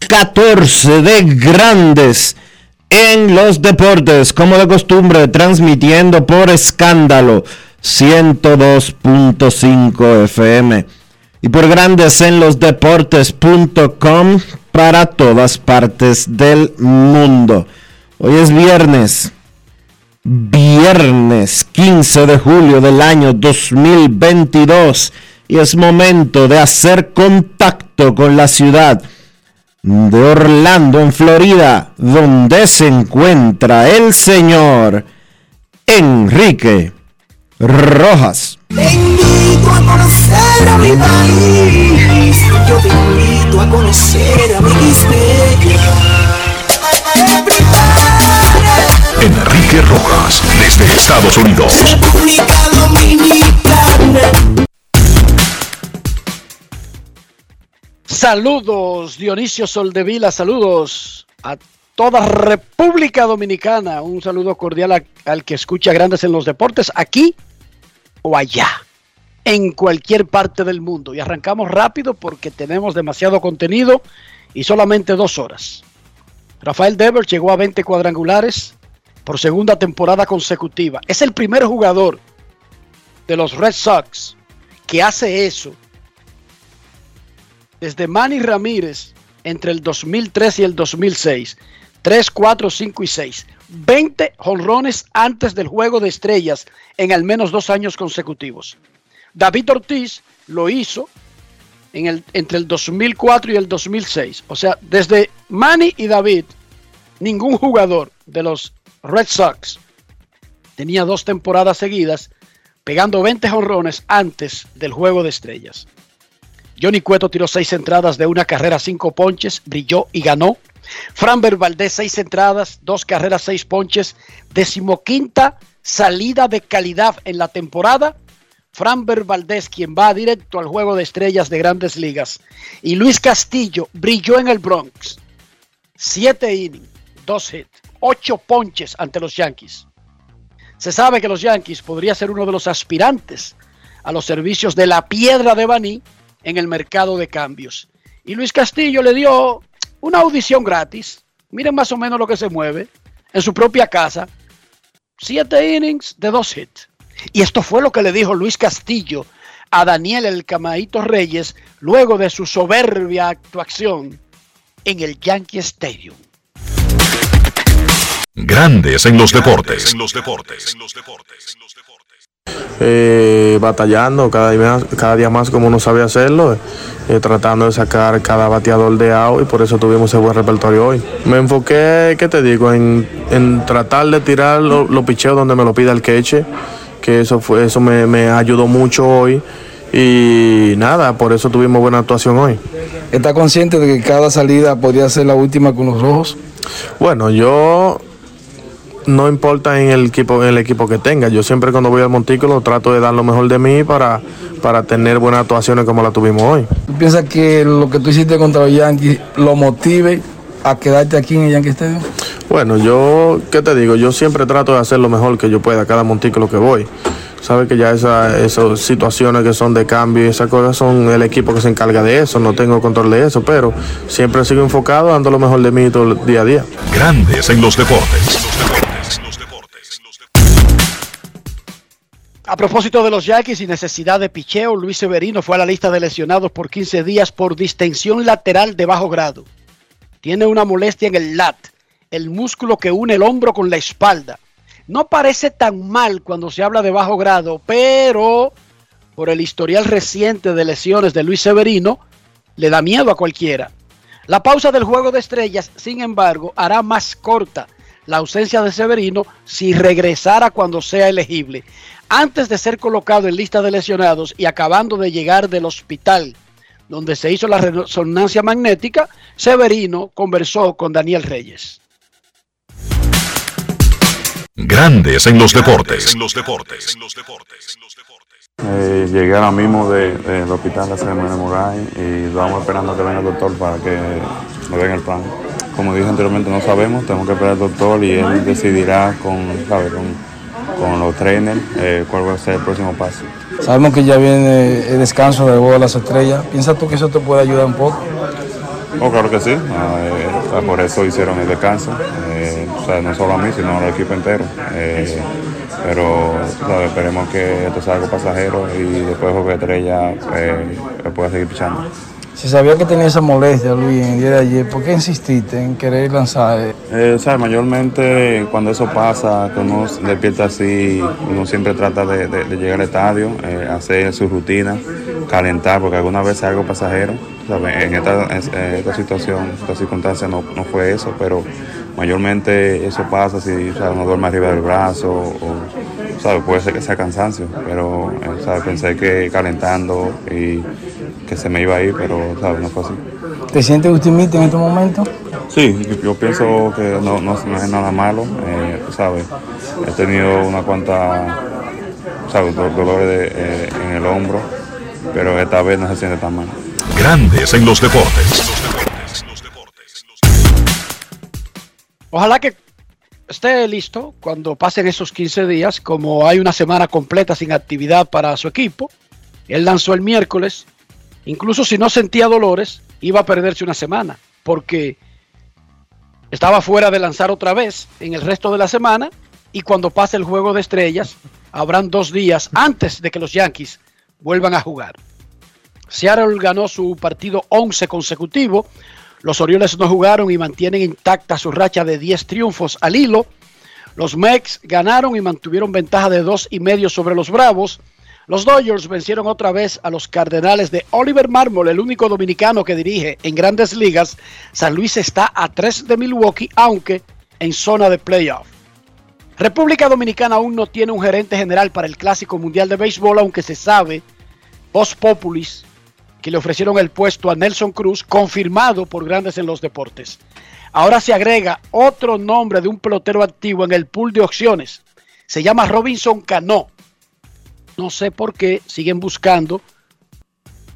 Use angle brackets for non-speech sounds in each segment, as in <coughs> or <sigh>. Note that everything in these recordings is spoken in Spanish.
2814 de Grandes en los Deportes, como de costumbre, transmitiendo por escándalo 102.5 FM y por Grandes en los Deportes.com para todas partes del mundo. Hoy es viernes viernes 15 de julio del año 2022 y es momento de hacer contacto con la ciudad de Orlando, en Florida, donde se encuentra el señor Enrique Rojas. Te invito a conocer a mi país, yo te invito a conocer a mi Enrique Rojas, desde Estados Unidos. República Dominicana. Saludos, Dionisio Soldevila, saludos a toda República Dominicana. Un saludo cordial al que escucha Grandes en los Deportes, aquí o allá, en cualquier parte del mundo. Y arrancamos rápido porque tenemos demasiado contenido y solamente dos horas. Rafael Devers llegó a 20 cuadrangulares por segunda temporada consecutiva. Es el primer jugador de los Red Sox que hace eso desde Manny Ramírez entre el 2003 y el 2006. 3, 4, 5 y 6. 20 jonrones antes del juego de estrellas en al menos dos años consecutivos. David Ortiz lo hizo entre el 2004 y el 2006. O sea, desde Manny y David, ningún jugador de los Red Sox tenía dos temporadas seguidas pegando 20 jonrones antes del juego de estrellas. Johnny Cueto tiró seis entradas de una carrera, cinco ponches, brilló y ganó. Framber Valdez, seis entradas, dos carreras, seis ponches, decimoquinta salida de calidad en la temporada. Framber Valdez, quien va directo al juego de estrellas de grandes ligas. Y Luis Castillo brilló en el Bronx. Siete innings, dos hits, ocho ponches ante los Yankees. Se sabe que los Yankees podría ser uno de los aspirantes a los servicios de la piedra de Baní en el mercado de cambios. Y Luis Castillo le dio una audición gratis. Miren más o menos lo que se mueve en su propia casa. Siete innings de dos hits. Y esto fue lo que le dijo Luis Castillo a Daniel El Camaito Reyes luego de su soberbia actuación en el Yankee Stadium. Grandes en los deportes. Eh, batallando cada día, más, cada día más como uno sabe hacerlo, eh, tratando de sacar cada bateador de out y por eso tuvimos ese buen repertorio hoy. Me enfoqué, ¿qué te digo?, en, en tratar de tirar los lo picheos donde me lo pida el queche, que eso, fue, eso me, me ayudó mucho hoy y nada, por eso tuvimos buena actuación hoy. ¿Está consciente de que cada salida podría ser la última con los rojos? Bueno, yo no importa en el equipo, en el equipo que tenga. Yo siempre cuando voy al montículo trato de dar lo mejor de mí para, para tener buenas actuaciones como la tuvimos hoy. ¿Tú piensas que lo que tú hiciste contra los Yankees lo motive a quedarte aquí en el Yankee Stadium? Bueno, yo, ¿qué te digo? Yo siempre trato de hacer lo mejor que yo pueda cada montículo que voy. Sabes que ya esa- esas situaciones que son de cambio y esas cosas son el equipo que se encarga de eso, no tengo control de eso, pero siempre sigo enfocado dando lo mejor de mí todo el día a día. Grandes en los deportes. A propósito de los Yankees y necesidad de picheo, Luis Severino fue a la lista de lesionados por 15 días por distensión lateral de bajo grado. Tiene una molestia en el lat, el músculo que une el hombro con la espalda. No parece tan mal cuando se habla de bajo grado, pero por el historial reciente de lesiones de Luis Severino, le da miedo a cualquiera. La pausa del juego de estrellas, sin embargo, hará más corta la ausencia de Severino si regresara cuando sea elegible. Antes de ser colocado en lista de lesionados y acabando de llegar del hospital donde se hizo la resonancia magnética, Severino conversó con Daniel Reyes. Grandes en los deportes. Eh, llegué ahora mismo de- del hospital de Moray y estamos esperando que venga el doctor para que me den el plan. Como dije anteriormente, no sabemos, tenemos que esperar al doctor y él decidirá con, ¿sabe? con, con los trainers eh, cuál va a ser el próximo paso. Sabemos que ya viene el descanso del juego de las estrellas. ¿Piensas tú que eso te puede ayudar un poco? Oh, claro que sí, ah, eh, sea, por eso hicieron el descanso, eh, o sea, no solo a mí, sino al equipo entero. Eh, pero esperemos que esto sea algo pasajero y después juego de estrella pueda seguir pichando. Si sabía que tenía esa molestia, Luis, en el día de ayer, ¿por qué insististe en querer lanzar? Eh, o sea, mayormente cuando eso pasa, que uno despierta así, uno siempre trata de, llegar al estadio, eh, hacer su rutina, calentar, porque alguna vez es algo pasajero. ¿sabe? En esta, en esta situación, esta circunstancia no, no fue eso, pero mayormente eso pasa si o sea, uno duerme arriba del brazo o ¿sabe? puede ser que sea cansancio, pero eh, ¿sabe? pensé que calentando y que se me iba a ir, pero ¿sabe? no fue así. ¿Te sientes optimista en estos momentos? Sí, yo- yo pienso que no, no- no es nada malo, eh, ¿sabes? He tenido una cuanta, ¿sabes? Do- dolores de, eh, en el hombro, pero esta vez no se siente tan mal. Grandes en los deportes. Ojalá que esté listo cuando pasen esos 15 días, como hay una semana completa sin actividad para su equipo. Él lanzó el miércoles, incluso si no sentía dolores, iba a perderse una semana, porque estaba fuera de lanzar otra vez en el resto de la semana y cuando pase el juego de estrellas, habrán dos días antes de que los Yankees vuelvan a jugar. Seattle ganó su partido 11 consecutivo. Los Orioles no jugaron y mantienen intacta su racha de 10 triunfos al hilo. Los Mex ganaron y mantuvieron ventaja de dos y medio sobre los Bravos. Los Dodgers vencieron otra vez a los Cardenales de Oliver Marmol, el único dominicano que dirige en grandes ligas. San Luis está a 3 de Milwaukee, aunque en zona de playoff. República Dominicana aún no tiene un gerente general para el Clásico Mundial de Béisbol, aunque se sabe, post populis, que le ofrecieron el puesto a Nelson Cruz, confirmado por grandes en los deportes. Ahora se agrega otro nombre de un pelotero activo en el pool de opciones. Se llama Robinson Cano. No sé por qué siguen buscando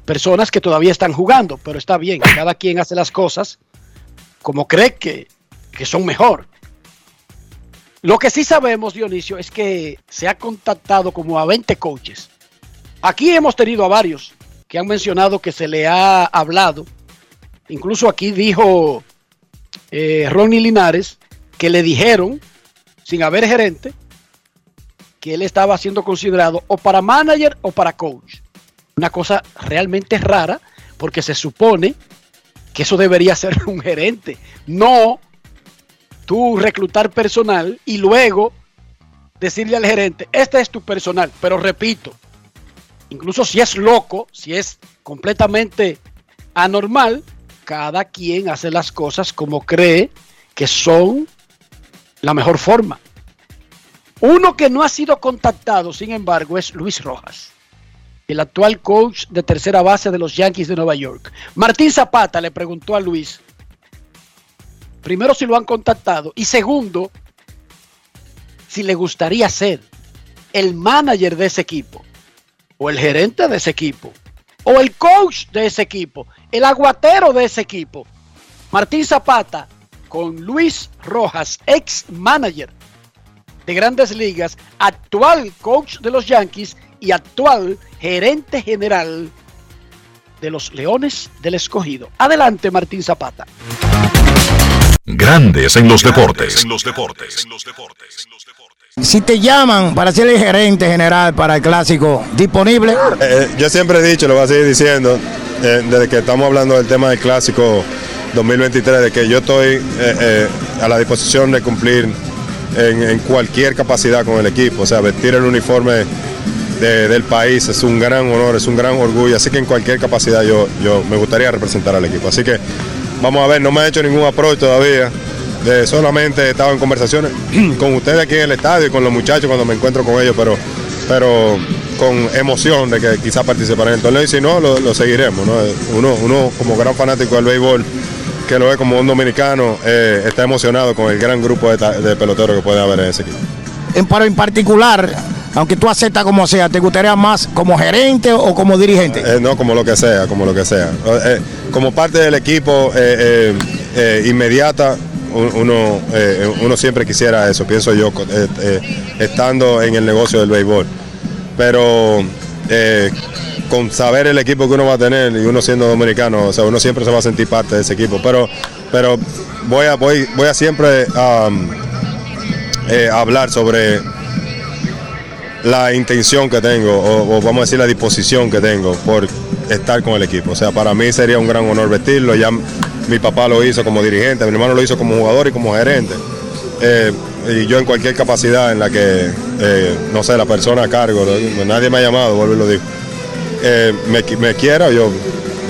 personas que todavía están jugando, pero está bien, cada quien hace las cosas como cree que, que son mejor. Lo que sí sabemos, Dionisio, es que se ha contactado como a 20 coaches. Aquí hemos tenido a varios que han mencionado que se le ha hablado. Incluso aquí dijo eh, Ronnie Linares que le dijeron, sin haber gerente, que él estaba siendo considerado o para manager o para coach. Una cosa realmente rara porque se supone que eso debería <laughs> ser un gerente, no tú reclutar personal y luego decirle al gerente, este es tu personal, pero repito, incluso si es loco, si es completamente anormal, cada quien hace las cosas como cree que son la mejor forma. Uno que no ha sido contactado, sin embargo, es Luis Rojas, el actual coach de tercera base de los Yankees de Nueva York. Martín Zapata le preguntó a Luis, primero si lo han contactado y segundo, si le gustaría ser el manager de ese equipo, o el gerente de ese equipo, o el coach de ese equipo, el aguatero de ese equipo. Martín Zapata con Luis Rojas, ex manager de grandes ligas, actual coach de los Yankees y actual gerente general de los Leones del Escogido. Adelante, Martín Zapata. Grandes en los deportes. En los deportes. Si te llaman para ser el gerente general para el clásico, ¿disponible? Eh, eh, yo siempre he dicho, lo voy a seguir diciendo, eh, desde que estamos hablando del tema del clásico 2023, de que yo estoy a la disposición de cumplir en, cualquier capacidad con el equipo, o sea, vestir el uniforme del país es un gran honor, es un gran orgullo, así que en cualquier capacidad yo, yo me gustaría representar al equipo. Así que vamos a ver, no me ha hecho ningún approach todavía, de, solamente he estado en conversaciones <clears throat> con ustedes aquí en el estadio y con los muchachos cuando me encuentro con ellos, pero, pero con emoción de que quizás participaré en el torneo y si no, lo, seguiremos. Uno, uno como gran fanático del béisbol, que lo ve como un dominicano, eh, está emocionado con el gran grupo de, peloteros que puede haber en ese equipo. En, pero en particular, aunque tú aceptas como sea, ¿te gustaría más como gerente o como dirigente? Eh, no, como lo que sea, como lo que sea. Eh, como parte del equipo inmediata, uno, uno siempre quisiera eso, pienso yo, estando en el negocio del béisbol. Pero con saber el equipo que uno va a tener y uno siendo dominicano, o sea, uno siempre se va a sentir parte de ese equipo. Pero, pero voy a, voy, voy a siempre um, eh, hablar sobre la intención que tengo, o, vamos a decir la disposición que tengo por estar con el equipo. O sea, para mí sería un gran honor vestirlo. Ya mi papá lo hizo como dirigente, mi hermano lo hizo como jugador y como gerente. Eh, y yo en cualquier capacidad en la que, eh, no sé, la persona a cargo, nadie me ha llamado, vuelvo y lo digo eh, me, quiera, yo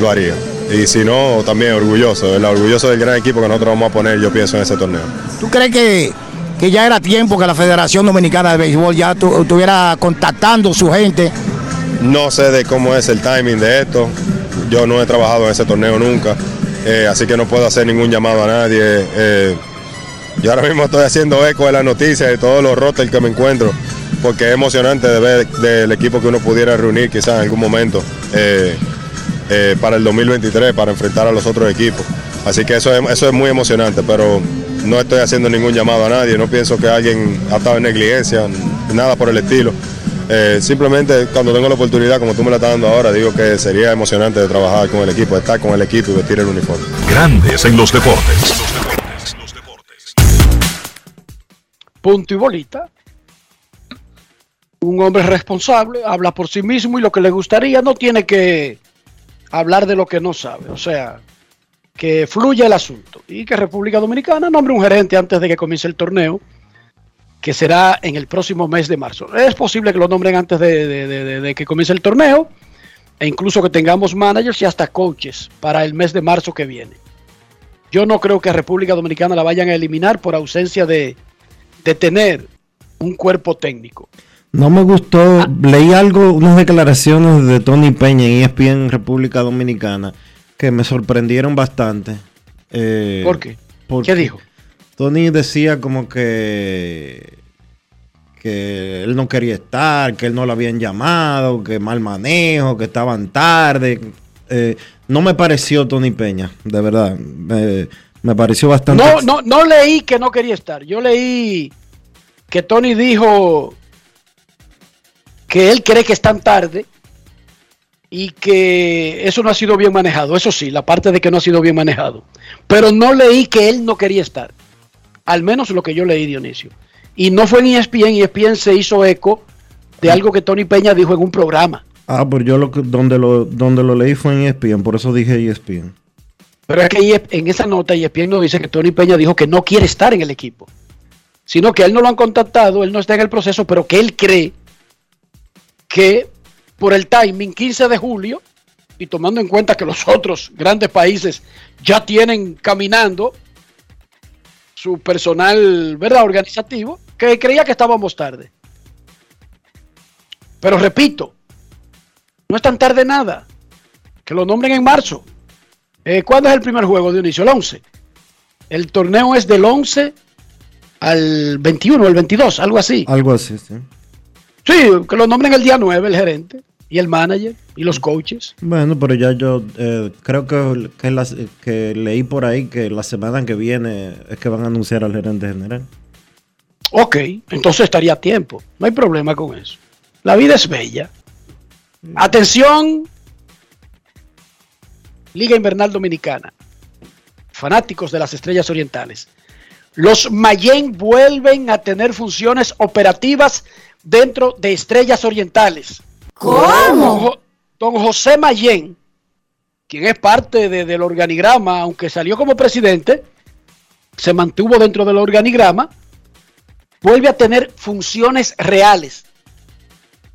lo haría. Y si no, también orgulloso, orgulloso del gran equipo que nosotros vamos a poner, yo pienso, en ese torneo. ¿Tú crees que, que ya era tiempo que la Federación Dominicana de Béisbol ya estuviera contactando su gente? No sé de cómo es el timing de esto. Yo no he trabajado en ese torneo nunca, eh, así que no puedo hacer ningún llamado a nadie. Eh, yo ahora mismo estoy haciendo eco de las noticias y todos los rotters que me encuentro porque es emocionante de ver del equipo que uno pudiera reunir quizás en algún momento eh, eh, para el 2023, para enfrentar a los otros equipos. Así que eso es, eso es muy emocionante, pero no estoy haciendo ningún llamado a nadie, no pienso que alguien ha estado en negligencia, nada por el estilo. Eh, simplemente cuando tengo la oportunidad, como tú me la estás dando ahora, digo que sería emocionante de trabajar con el equipo, estar con el equipo y vestir el uniforme. Grandes en los deportes. Punto y bolita un hombre responsable, habla por sí mismo y lo que le gustaría no tiene que hablar de lo que no sabe. O sea, que fluya el asunto y que República Dominicana nombre un gerente antes de que comience el torneo, que será en el próximo mes de marzo. Es posible que lo nombren antes de, que comience el torneo e incluso que tengamos managers y hasta coaches para el mes de marzo que viene. Yo no creo que a República Dominicana la vayan a eliminar por ausencia de, de tener un cuerpo técnico. No me gustó, ah. leí algo, unas declaraciones de Tony Peña en ESPN República Dominicana que me sorprendieron bastante. Eh, ¿Por qué? ¿Qué dijo? Tony decía como que que él no quería estar, que él no lo habían llamado, que mal manejo, que estaban tarde. Eh, no me pareció Tony Peña, de verdad. me pareció bastante. No, no, no leí que no quería estar. Yo leí que Tony dijo que él cree que están tarde y que eso no ha sido bien manejado. Eso sí, la parte de que no ha sido bien manejado. Pero no leí que él no quería estar. Al menos lo que yo leí, Dionisio. Y no fue en ESPN, ESPN se hizo eco de algo que Tony Peña dijo en un programa. Ah, pues yo lo, donde, lo, donde lo leí fue en ESPN, por eso dije ESPN. Pero es que e en esa nota ESPN no dice que Tony Peña dijo que no quiere estar en el equipo, sino que él no lo han contactado, él no está en el proceso, pero que él cree que por el timing 15 de julio y tomando en cuenta que los <laughs> otros grandes países ya tienen caminando su personal ¿verdad? organizativo, que creía que estábamos tarde. Pero repito, no es tan tarde nada. Que lo nombren en marzo. Eh, ¿Cuándo es el primer juego, de inicio? El 11. El torneo es del 11 al 21 o el 22, algo así. Algo así, sí. Sí, que lo nombren el día 9 el gerente y el manager y los coaches. Bueno, pero ya yo eh, creo que, que, las- que leí por ahí que la semana que viene es que van a anunciar al gerente general. Ok, entonces estaría a tiempo. No hay problema con eso. La vida es bella. Atención, Liga Invernal Dominicana. Fanáticos de las Estrellas Orientales. Los Mayen vuelven a tener funciones operativas dentro de Estrellas Orientales. Jo- don José Mayen, quien es parte de- del organigrama, aunque salió como presidente, se mantuvo dentro del organigrama, vuelve a tener funciones reales.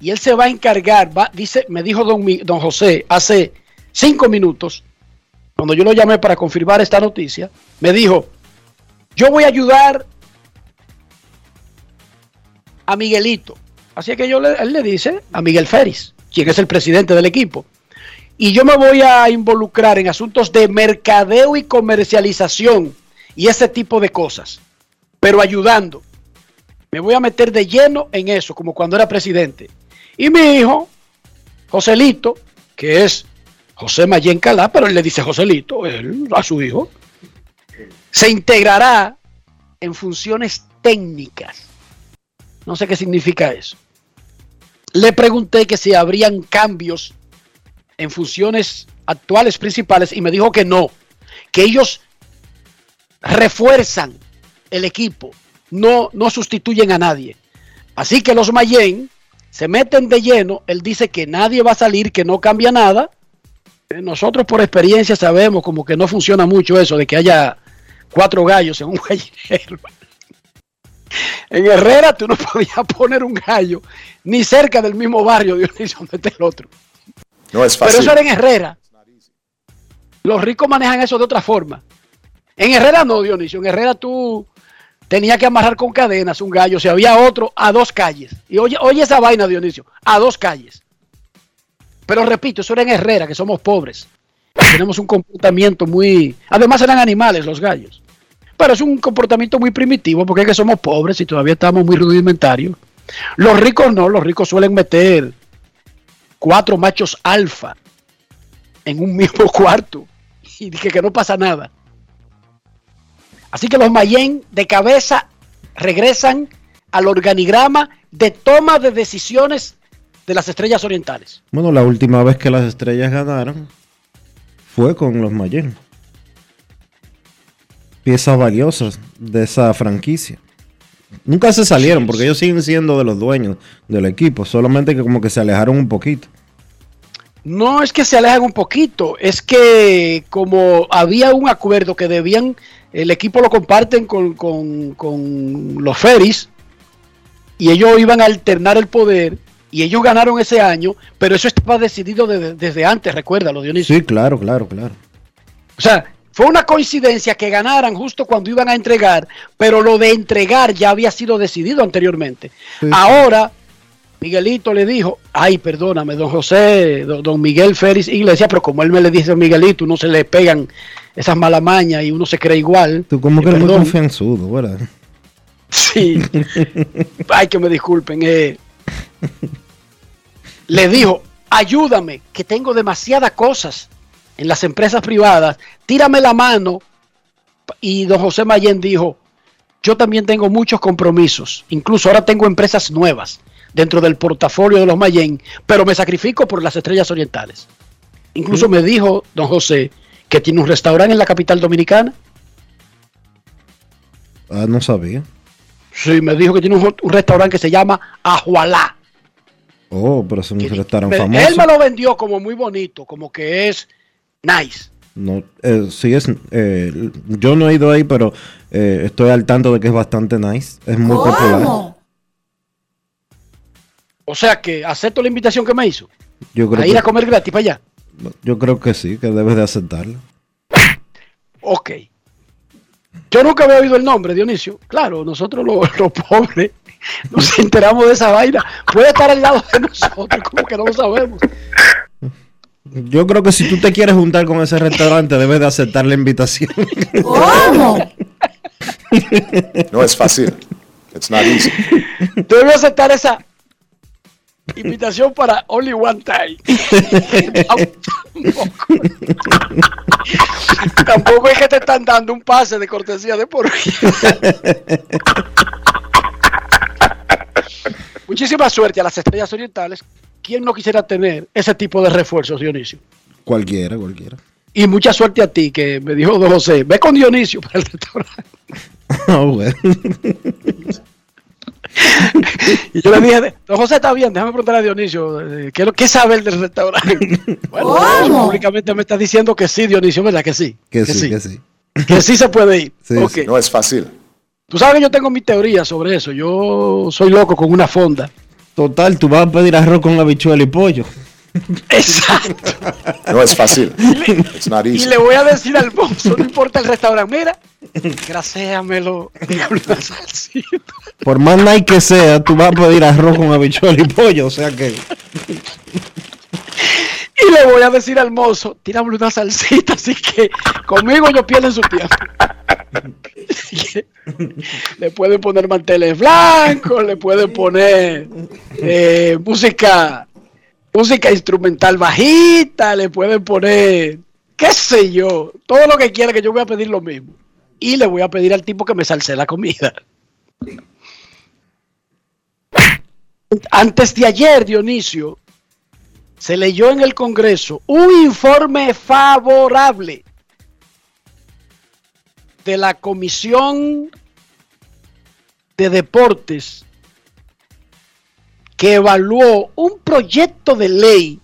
Y él se va a encargar, va- dice, me dijo don, don José hace cinco minutos, cuando yo lo llamé para confirmar esta noticia, me dijo, yo voy a ayudar a Miguelito. Así que yo le, él le dice a Miguel Férez, quien es el presidente del equipo. Y yo me voy a involucrar en asuntos de mercadeo y comercialización y ese tipo de cosas, pero ayudando. Me voy a meter de lleno en eso, como cuando era presidente. Y mi hijo, Joselito, que es José Mayen Calá, pero él le dice Joselito, él a su hijo, se integrará en funciones técnicas. No sé qué significa eso. Le pregunté que si habrían cambios en funciones actuales principales y me dijo que no, que ellos refuerzan el equipo, no, no sustituyen a nadie. Así que los Mayen se meten de lleno, él dice que nadie va a salir, que no cambia nada. Eh, Nosotros por experiencia sabemos como que no funciona mucho eso de que haya cuatro gallos en un <laughs> gallinero. En Herrera tú no <laughs> podías poner un gallo ni cerca del mismo barrio Dionisio donde está el otro. No es Pero fácil. eso era en Herrera. Los ricos manejan eso de otra forma. En Herrera no, Dionisio. En Herrera tú tenías que amarrar con cadenas un gallo. Si había otro, a dos calles. Y oye, oye esa vaina, Dionisio. A dos calles. Pero repito, eso era en Herrera, que somos pobres. Tenemos un comportamiento muy... Además eran animales los gallos. Pero es un comportamiento muy primitivo porque es que somos pobres y todavía estamos muy rudimentarios. Los ricos no, los ricos suelen meter cuatro machos alfa en un mismo <laughs> cuarto y dije que no pasa nada. Así que los Mayen de cabeza regresan al organigrama de toma de decisiones de las estrellas orientales. Bueno, la última vez que las estrellas ganaron fue con los Mayen. Piezas valiosas de esa franquicia. Nunca se salieron porque ellos siguen siendo de los dueños del equipo, solamente que como que se alejaron un poquito. No es que se alejan un poquito, es que como había un acuerdo que debían, el equipo lo comparten con, con- con los Ferris y ellos iban a alternar el poder y ellos ganaron ese año, pero eso estaba decidido desde, desde antes, recuérdalo, Dionisio. Sí, claro, claro, claro. O sea, fue una coincidencia que ganaran justo cuando iban a entregar, pero lo de entregar ya había sido decidido anteriormente. Sí. Ahora, Miguelito le dijo, ay, perdóname, don José, don, don Miguel Félix Iglesia, pero como él me le dice a Miguelito, uno se le pegan esas malamañas y uno se cree igual. Tú como Y que eres muy confianzudo, ¿verdad? Sí. <laughs> Ay, que me disculpen. eh. Le dijo, ayúdame, que tengo demasiadas cosas en las empresas privadas, tírame la mano. Y don José Mayen dijo, yo también tengo muchos compromisos, incluso ahora tengo empresas nuevas dentro del portafolio de los Mayen, pero me sacrifico por las estrellas orientales. Incluso me dijo don José que tiene un restaurante en la capital dominicana. Ah, no sabía. Sí, me dijo que tiene un, un restaurante que se llama Ajualá. Oh, pero es un restaurante famoso. él me lo vendió como muy bonito, como que es nice. No, eh, sí es, eh, yo no he ido ahí, pero eh, estoy al tanto de que es bastante nice. Es muy popular. O sea que acepto la invitación que me hizo. Yo creo, A ir a que, comer gratis para allá. yo creo que sí, que debes de aceptarlo. Ok. Yo nunca había oído el nombre, Dionisio. Claro, nosotros los, <laughs> los pobres nos enteramos de esa vaina. Puede estar al lado de nosotros, como que no lo sabemos. Yo creo que si tú te quieres juntar con ese restaurante, debes de aceptar la invitación. <laughs> No es fácil. It's not easy. Debe aceptar esa invitación para Only One Time. Tampoco. <laughs> Tampoco es que te están dando un pase de cortesía de por vida. <laughs> Muchísima suerte a las estrellas orientales. ¿Quién no quisiera tener ese tipo de refuerzos, Dionisio? Cualquiera, cualquiera. Y mucha suerte a ti, que me dijo Don José, ve con Dionisio para el restaurante. <laughs> Ah, bueno. <laughs> Y yo le dije, Don José está bien, déjame preguntar a Dionisio, eh, ¿qué, qué sabe él del restaurante? <laughs> Bueno, ¿Cómo? públicamente me está diciendo que sí, Dionisio, ¿verdad? Que sí. Que sí, que sí. Que sí se puede ir. Sí, Ok. sí. No es fácil. Tú sabes que yo tengo mi teoría sobre eso. Yo soy loco con una fonda. Total, tú vas a pedir arroz con habichuela y pollo. <laughs> Exacto. No es fácil. Not Y le voy a decir al mozo, no importa el restaurante, mira, graséamelo, dígame una salsita. Por más nice que sea, tú vas a pedir arroz con habichuela y pollo. O sea que. Y le voy a decir al mozo, tírame una salsita, así que conmigo ellos pierden su tiempo. <laughs> Le pueden poner manteles blancos, le pueden poner eh, música, música instrumental bajita, le pueden poner, qué sé yo, todo lo que quiera que yo voy a pedir lo mismo. Y le voy a pedir al tipo que me salse la comida. Antes de ayer, Dionisio, se leyó en el Congreso un informe favorable de la Comisión de Deportes que evaluó un proyecto de ley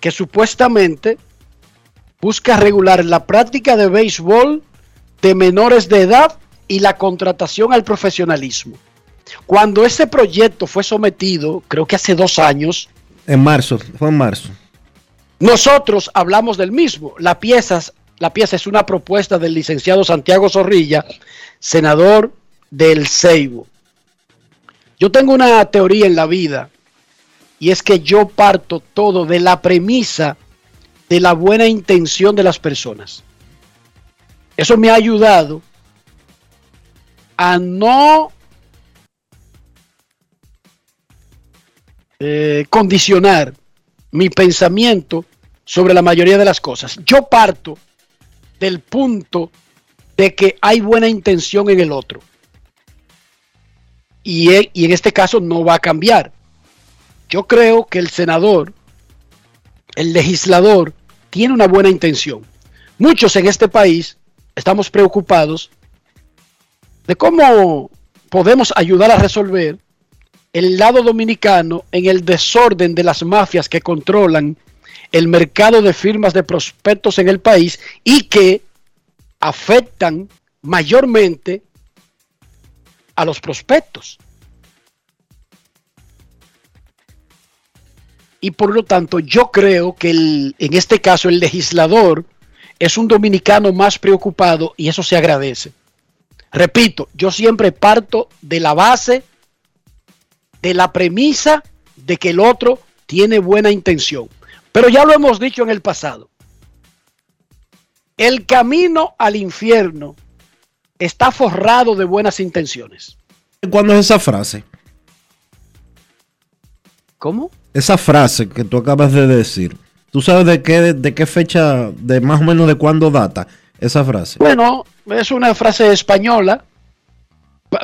que supuestamente busca regular la práctica de béisbol de menores de edad y la contratación al profesionalismo. Cuando ese proyecto fue sometido, creo que hace dos años, En marzo, fue en marzo. nosotros hablamos del mismo. La pieza, la pieza es una propuesta del licenciado Santiago Zorrilla, senador del Ceibo. Yo tengo una teoría en la vida y es que yo parto todo de la premisa de la buena intención de las personas. Eso me ha ayudado a no eh, condicionar mi pensamiento sobre la mayoría de las cosas. Yo parto del punto de que hay buena intención en el otro. Y, e- y en este caso no va a cambiar. Yo creo que el senador, el legislador, tiene una buena intención. Muchos en este país estamos preocupados de cómo podemos ayudar a resolver el lado dominicano en el desorden de las mafias que controlan el mercado de firmas de prospectos en el país y que afectan mayormente a los prospectos. Y por lo tanto, yo creo que en este caso el legislador es un dominicano más preocupado y eso se agradece. Repito, yo siempre parto de la base, de la premisa de que el otro tiene buena intención. Pero ya lo hemos dicho en el pasado. El camino al infierno está forrado de buenas intenciones. ¿Cuándo es esa frase? ¿Cómo? Esa frase que tú acabas de decir. ¿Tú sabes de qué, de qué fecha, de más o menos de cuándo data esa frase? Bueno, es una frase española.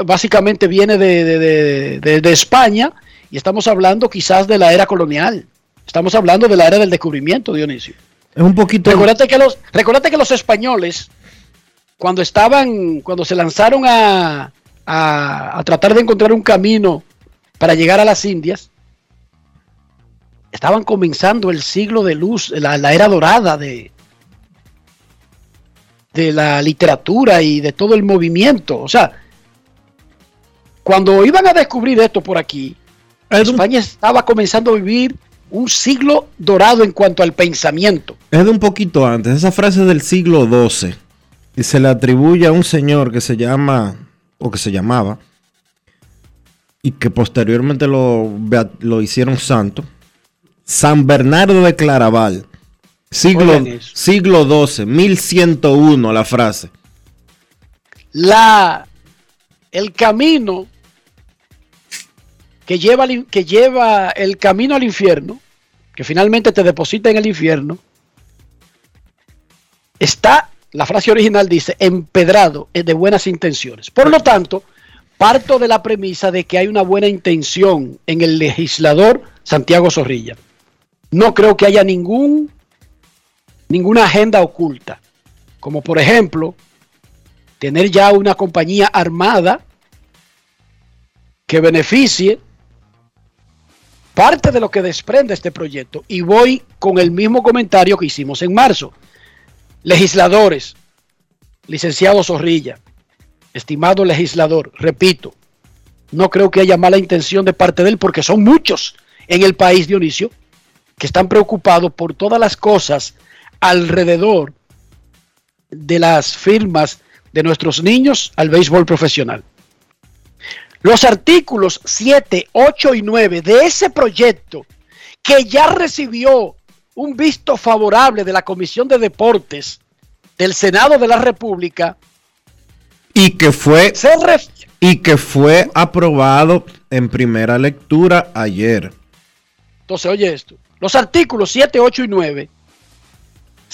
Básicamente viene de- de- de España y estamos hablando quizás de la era colonial. Estamos hablando de la era del descubrimiento, Dionisio. Es un poquito... Recuérdate que los, recuérdate que los españoles, cuando estaban, cuando se lanzaron a, a- a tratar de encontrar un camino para llegar a las Indias, estaban comenzando el siglo de luz, la, la era dorada de, de la literatura y de todo el movimiento. O sea, cuando iban a descubrir esto por aquí, España estaba comenzando a vivir un siglo dorado en cuanto al pensamiento. Es de un poquito antes. Esa frase es del siglo XII. Y se le atribuye a un señor que se llama, o que se llamaba, y que posteriormente lo, lo hicieron santo. San Bernardo de Claraval. Siglo, siglo XII, 1101 la frase. La, el camino que lleva, que lleva el camino al infierno, que finalmente te deposita en el infierno, está, la frase original dice, empedrado de buenas intenciones. Por lo tanto, parto de la premisa de que hay una buena intención en el legislador Santiago Zorrilla. No creo que haya ningún, ninguna agenda oculta, como por ejemplo, tener ya una compañía armada que beneficie parte de lo que desprende este proyecto. Y voy con el mismo comentario que hicimos en marzo. Legisladores, licenciado Zorrilla, estimado legislador, repito, no creo que haya mala intención de parte de él porque son muchos en el país, Dionisio, que están preocupados por todas las cosas alrededor de las firmas de nuestros niños al béisbol profesional. Los artículos 7, 8 y 9 de ese proyecto que ya recibió un visto favorable de la Comisión de Deportes del Senado de la República Y que fue, y que fue aprobado en primera lectura ayer. Entonces, oye esto. Los artículos 7, 8 y 9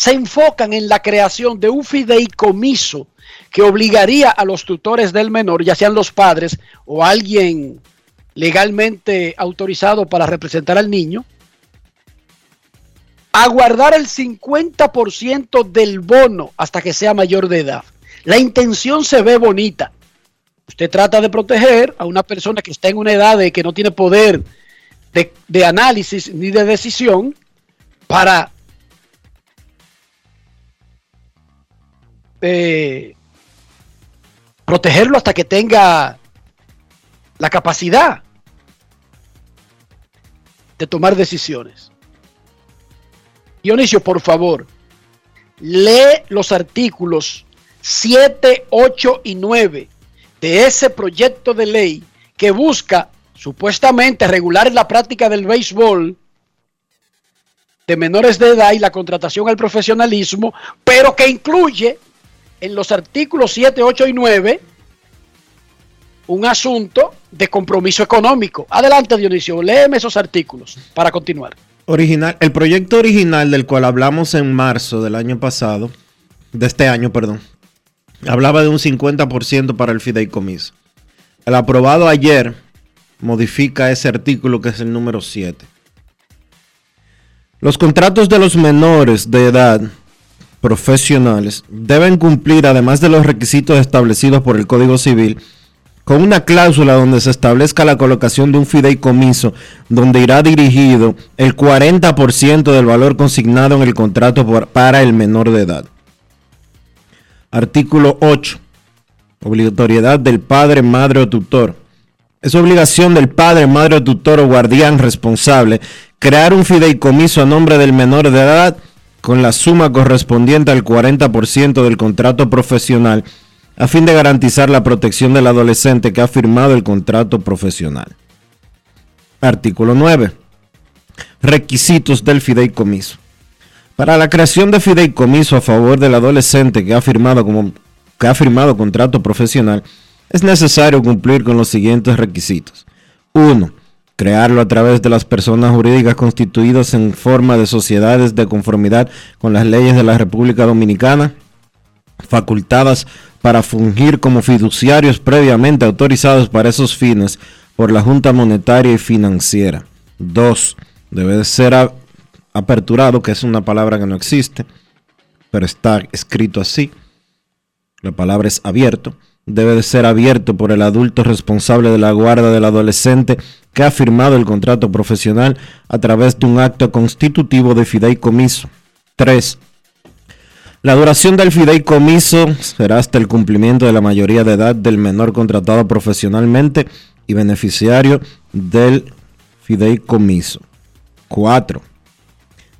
se enfocan en la creación de un fideicomiso que obligaría a los tutores del menor, ya sean los padres o alguien legalmente autorizado para representar al niño, a guardar el 50% del bono hasta que sea mayor de edad. La intención se ve bonita. Usted trata de proteger a una persona que está en una edad de que no tiene poder de, de análisis ni de decisión para eh, protegerlo hasta que tenga la capacidad de tomar decisiones. Dionisio, por favor, lee los artículos 7, 8 y 9 de ese proyecto de ley que busca supuestamente regular la práctica del béisbol de menores de edad y la contratación al profesionalismo, pero que incluye en los artículos 7, 8 y 9 un asunto de compromiso económico. Adelante, Dionisio, léeme esos artículos para continuar. Original, el proyecto original del cual hablamos en marzo del año pasado, de este año, perdón, hablaba de un 50% para el fideicomiso. El aprobado ayer modifica ese artículo que es el número 7. Los contratos de los menores de edad profesionales deben cumplir, además de los requisitos establecidos por el Código Civil, con una cláusula donde se establezca la colocación de un fideicomiso donde irá dirigido el 40% del valor consignado en el contrato para el menor de edad. Artículo 8. Obligatoriedad del padre, madre o tutor. Es obligación del padre, madre o tutor o guardián responsable crear un fideicomiso a nombre del menor de edad con la suma correspondiente al 40% del contrato profesional a fin de garantizar la protección del adolescente que ha firmado el contrato profesional. Artículo 9. Requisitos del fideicomiso. Para la creación de fideicomiso a favor del adolescente que ha firmado como que ha firmado contrato profesional, es necesario cumplir con los siguientes requisitos. 1. Crearlo a través de las personas jurídicas constituidas en forma de sociedades de conformidad con las leyes de la República Dominicana, facultadas para fungir como fiduciarios previamente autorizados para esos fines por la Junta Monetaria y Financiera. 2. Debe de ser aperturado, que es una palabra que no existe, pero está escrito así. La palabra es abierto. Debe de ser abierto por el adulto responsable de la guarda del adolescente que ha firmado el contrato profesional a través de un acto constitutivo de fideicomiso. 3. La duración del fideicomiso será hasta el cumplimiento de la mayoría de edad del menor contratado profesionalmente y beneficiario del fideicomiso. 4.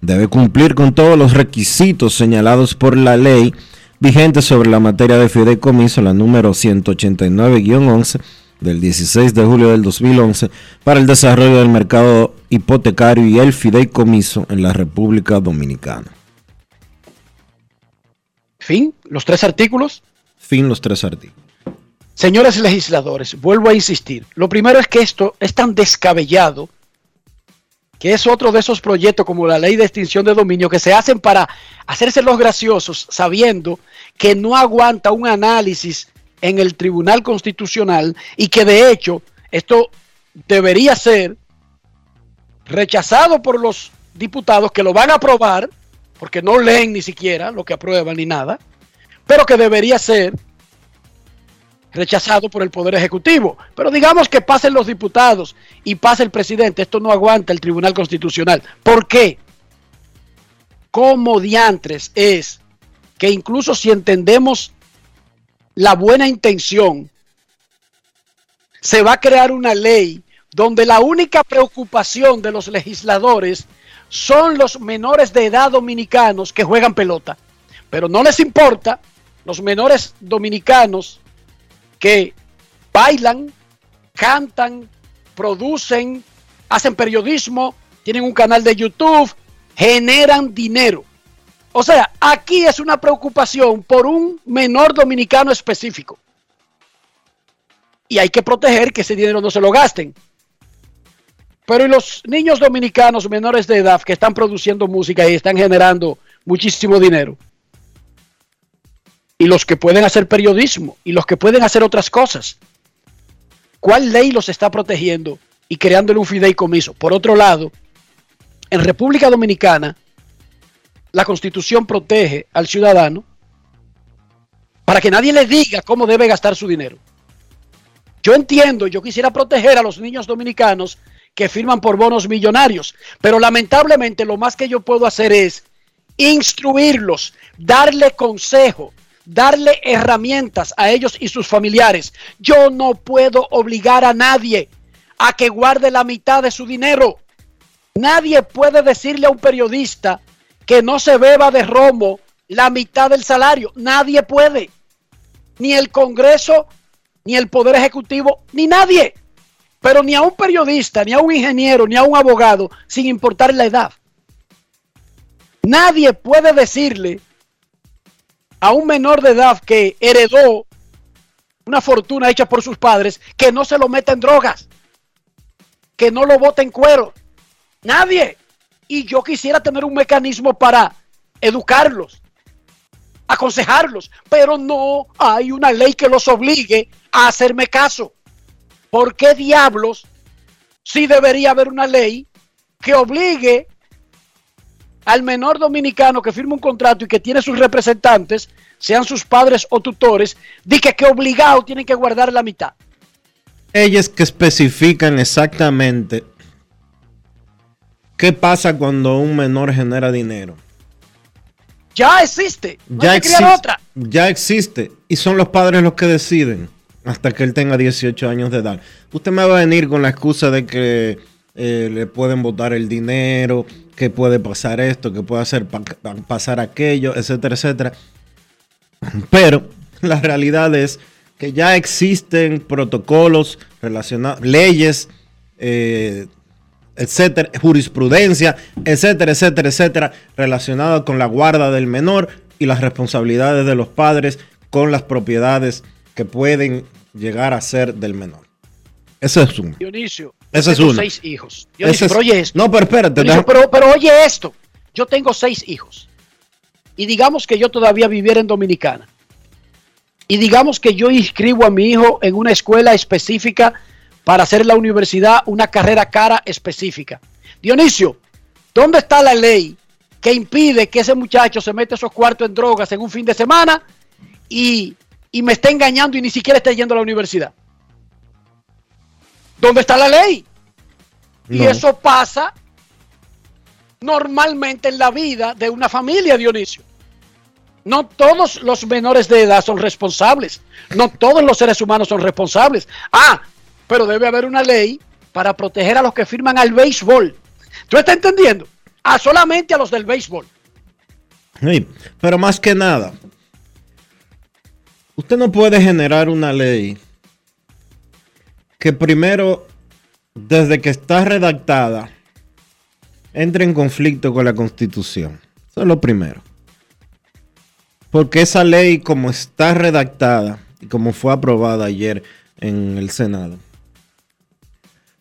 Debe cumplir con todos los requisitos señalados por la ley vigente sobre la materia de fideicomiso, la número 189-11 del 16 de julio del 2011, para el desarrollo del mercado hipotecario y el fideicomiso en la República Dominicana. Fin, los tres artículos. Fin los tres artículos. Señores legisladores, vuelvo a insistir. Lo primero es que esto es tan descabellado que es otro de esos proyectos como la ley de extinción de dominio que se hacen para hacerse los graciosos sabiendo que no aguanta un análisis en el Tribunal Constitucional y que de hecho esto debería ser rechazado por los diputados que lo van a aprobar, porque no leen ni siquiera lo que aprueban ni nada, pero que debería ser rechazado por el Poder Ejecutivo. Pero digamos que pasen los diputados y pase el presidente, esto no aguanta el Tribunal Constitucional. ¿Por qué? ¿Cómo diantres es que incluso si entendemos la buena intención, se va a crear una ley donde la única preocupación de los legisladores son los menores de edad dominicanos que juegan pelota. Pero no les importa los menores dominicanos que bailan, cantan, producen, hacen periodismo, tienen un canal de YouTube, generan dinero. O sea, aquí es una preocupación por un menor dominicano específico. Y hay que proteger que ese dinero no se lo gasten. Pero ¿y los niños dominicanos menores de edad que están produciendo música y están generando muchísimo dinero? Y los que pueden hacer periodismo y los que pueden hacer otras cosas. ¿Cuál ley los está protegiendo y creándole un fideicomiso? Por otro lado, en República Dominicana, la constitución protege al ciudadano para que nadie le diga cómo debe gastar su dinero. Yo entiendo, yo quisiera proteger a los niños dominicanos que firman por bonos millonarios, pero lamentablemente lo más que yo puedo hacer es instruirlos, darle consejo, darle herramientas a ellos y sus familiares. Yo no puedo obligar a nadie a que guarde la mitad de su dinero. Nadie puede decirle a un periodista que no se beba de romo la mitad del salario. Nadie puede. Ni el Congreso, ni el Poder Ejecutivo, ni nadie. Pero ni a un periodista, ni a un ingeniero, ni a un abogado, sin importar la edad. Nadie puede decirle a un menor de edad que heredó una fortuna hecha por sus padres que no se lo meta en drogas, que no lo bote en cuero. Nadie. Y yo quisiera tener un mecanismo para educarlos, aconsejarlos, pero no hay una ley que los obligue a hacerme caso. ¿Por qué diablos sí debería haber una ley que obligue al menor dominicano que firma un contrato y que tiene sus representantes, sean sus padres o tutores, de que, que obligado tienen que guardar la mitad? Ellas que especifican exactamente qué pasa cuando un menor genera dinero. Ya existe. No ya, existe otra. ya existe. Y son los padres los que deciden hasta que él tenga 18 años de edad. Usted me va a venir con la excusa de que eh, le pueden botar el dinero, que puede pasar esto, que puede hacer pa- pa- pasar aquello, etcétera, etcétera. Pero <laughs> la realidad es que ya existen protocolos relacionados, leyes, eh, etcétera, jurisprudencia, etcétera, etcétera, etcétera, relacionadas con la guarda del menor y las responsabilidades de los padres con las propiedades que pueden llegar a ser del menor. Eso es uno. Dionisio, Ese yo es uno. seis hijos. Ese Dionisio, es- pero oye esto. No, pero espérate. Pero oye esto. Yo tengo seis hijos. Y digamos que yo todavía viviera en Dominicana. Y digamos que yo inscribo a mi hijo en una escuela específica para hacer la universidad una carrera cara específica. Dionisio, ¿dónde está la ley que impide que ese muchacho se meta esos cuartos en drogas en un fin de semana y, y me esté engañando y ni siquiera esté yendo a la universidad? ¿Dónde está la ley? Y eso pasa normalmente en la vida de una familia, Dionisio. No todos los menores de edad son responsables. No todos los seres humanos son responsables. Ah, pero debe haber una ley para proteger a los que firman al béisbol. ¿Tú estás entendiendo? A solamente a los del béisbol. Sí, pero más que nada, usted no puede generar una ley que primero, desde que está redactada, entre en conflicto con la constitución. Eso es lo primero. Porque esa ley, como está redactada, y como fue aprobada ayer en el Senado,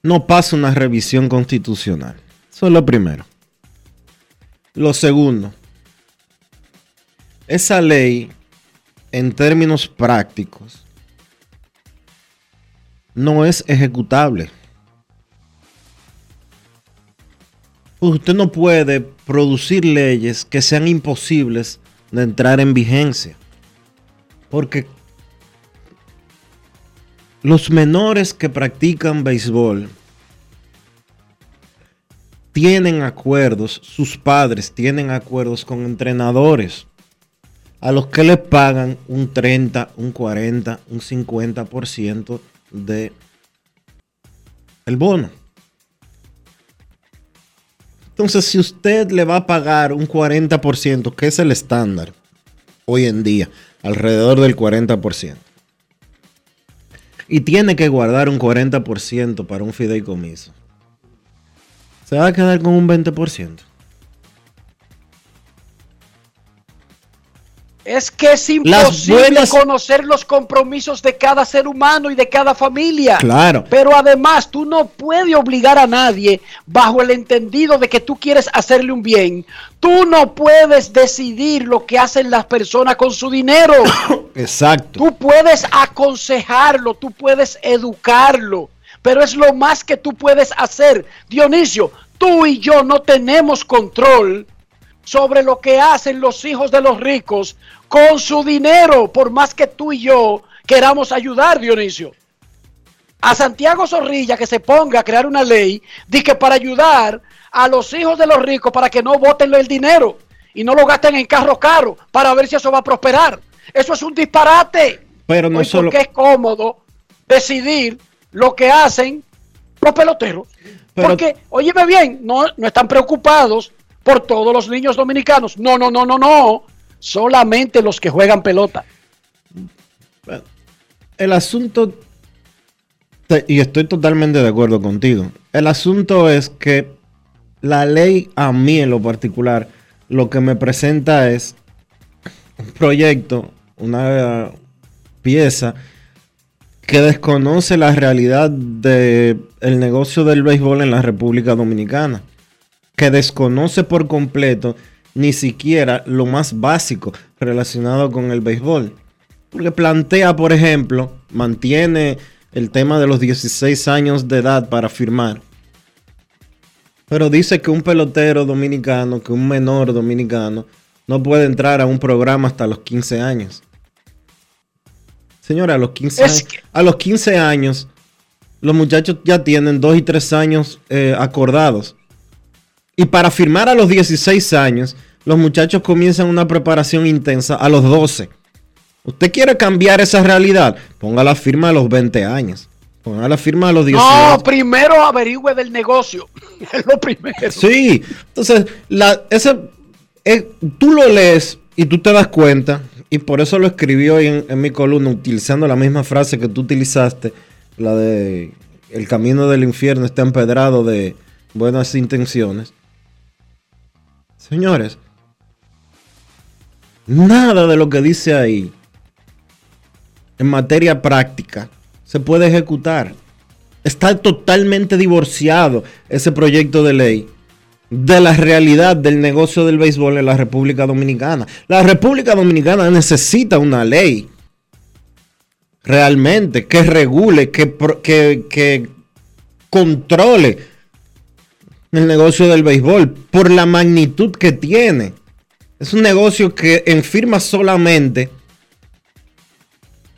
no pasa una revisión constitucional. Eso es lo primero. Lo segundo, esa ley, en términos prácticos, no es ejecutable. Usted no puede producir leyes que sean imposibles de entrar en vigencia. Porque los menores que practican béisbol tienen acuerdos, sus padres tienen acuerdos con entrenadores a los que les pagan un 30, un 40, un 50% de el bono. Entonces, si usted le va a pagar un 40%, que es el estándar hoy en día, alrededor del 40%, y tiene que guardar un 40% para un fideicomiso, se va a quedar con un 20%. Es que es imposible conocer los compromisos de cada ser humano y de cada familia. Claro. Pero además, tú no puedes obligar a nadie bajo el entendido de que tú quieres hacerle un bien. Tú no puedes decidir lo que hacen las personas con su dinero. <coughs> Exacto. Tú puedes aconsejarlo, tú puedes educarlo, pero es lo más que tú puedes hacer. Dionisio, tú y yo no tenemos control sobre lo que hacen los hijos de los ricos con su dinero, por más que tú y yo queramos ayudar, Dionisio. A Santiago Zorrilla que se ponga a crear una ley de que para ayudar a los hijos de los ricos para que no voten el dinero y no lo gasten en carro caro para ver si eso va a prosperar. Eso es un disparate. Pero no solo... Porque es cómodo decidir lo que hacen los peloteros. Porque, óyeme bien, no, no están preocupados por todos los niños dominicanos. No, no, no, no, no solamente los que juegan pelota. El asunto, y estoy totalmente de acuerdo contigo, el asunto es que la ley a mí en lo particular, lo que me presenta es un proyecto, una pieza que desconoce la realidad del el negocio del béisbol en la República Dominicana, que desconoce por completo ni siquiera lo más básico relacionado con el béisbol. Porque plantea, por ejemplo, mantiene el tema de los 16 años de edad para firmar. Pero dice que un pelotero dominicano, que un menor dominicano, no puede entrar a un programa hasta los 15 años. Señora, a los 15, años, a los 15 años, los muchachos ya tienen 2 y 3 años eh, acordados. Y para firmar a los 16 años, los muchachos comienzan una preparación intensa a los 12. ¿Usted quiere cambiar esa realidad? Ponga la firma a los 20 años. Ponga la firma a los 18. No, primero averigüe del negocio. <laughs> Es lo primero. Sí, entonces, la, ese, eh, tú lo lees y tú te das cuenta, y por eso lo escribí hoy en, en mi columna, utilizando la misma frase que tú utilizaste, la de el camino del infierno está empedrado de buenas intenciones. Señores, nada de lo que dice ahí en materia práctica se puede ejecutar. Está totalmente divorciado ese proyecto de ley de la realidad del negocio del béisbol en la República Dominicana. La República Dominicana necesita una ley realmente que regule, que, controle el negocio del béisbol por la magnitud que tiene. Es un negocio que en firmas solamente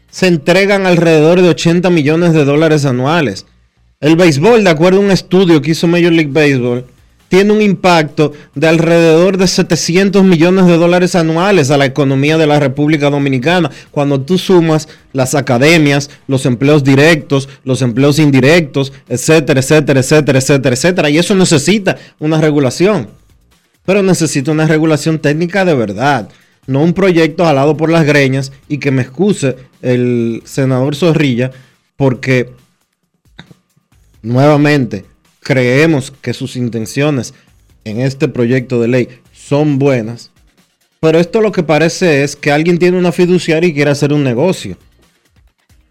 se entregan alrededor de 80 millones de dólares anuales. El béisbol, de acuerdo a un estudio que hizo Major League Baseball, tiene un impacto de alrededor de 700 millones de dólares anuales a la economía de la República Dominicana. Cuando tú sumas las academias, los empleos directos, los empleos indirectos, etcétera, etcétera, etcétera, etcétera, etcétera. Y eso necesita una regulación. Pero necesita una regulación técnica de verdad. No un proyecto jalado por las greñas y que me excuse el senador Zorrilla porque nuevamente creemos que sus intenciones en este proyecto de ley son buenas, pero esto lo que parece es que alguien tiene una fiduciaria y quiere hacer un negocio.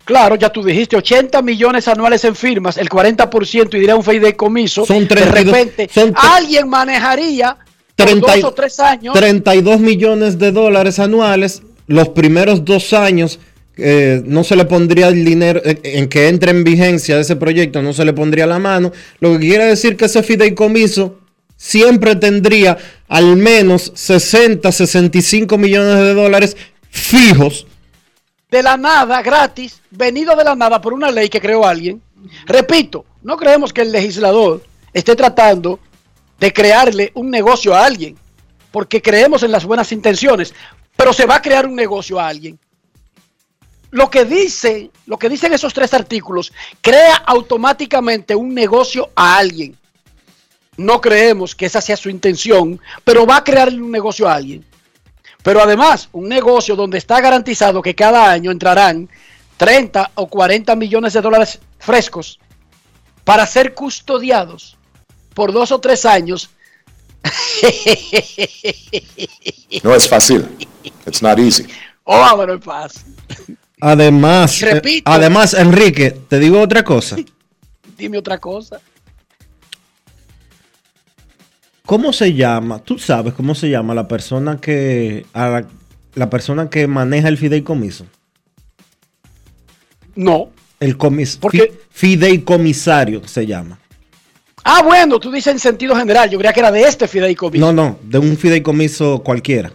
Claro, ya tú dijiste 80 millones anuales en firmas, el 40% iría a un fideicomiso. Son de 32 repente, son alguien manejaría por 30 y- dos o tres años 32 millones de dólares anuales. Los primeros dos años eh, no se le pondría el dinero eh, en que entre en vigencia ese proyecto, no se le pondría la mano. Lo que quiere decir que ese fideicomiso siempre tendría al menos 60, 65 millones de dólares fijos. de la nada, gratis, venido de la nada por una ley que creó alguien. Repito, no creemos que el legislador esté tratando de crearle un negocio a alguien, porque creemos en las buenas intenciones, pero se va a crear un negocio a alguien. Lo que dice, lo que dicen esos tres artículos, crea automáticamente un negocio a alguien. No creemos que esa sea su intención, pero va a crearle un negocio a alguien. Pero además, un negocio donde está garantizado que cada año entrarán 30 o 40 millones de dólares frescos para ser custodiados por dos o tres años. No es fácil. It's not easy. oh, vámonos en paz. Además, eh, además, Enrique, te digo otra cosa. <laughs> Dime otra cosa. ¿Cómo se llama? Tú sabes cómo se llama la persona que a la, la persona que maneja el fideicomiso. No. El comis, ¿Por fi- qué? fideicomisario se llama. Ah, bueno, tú dices en sentido general. Yo creía que era de este fideicomiso. No, no, de un fideicomiso cualquiera.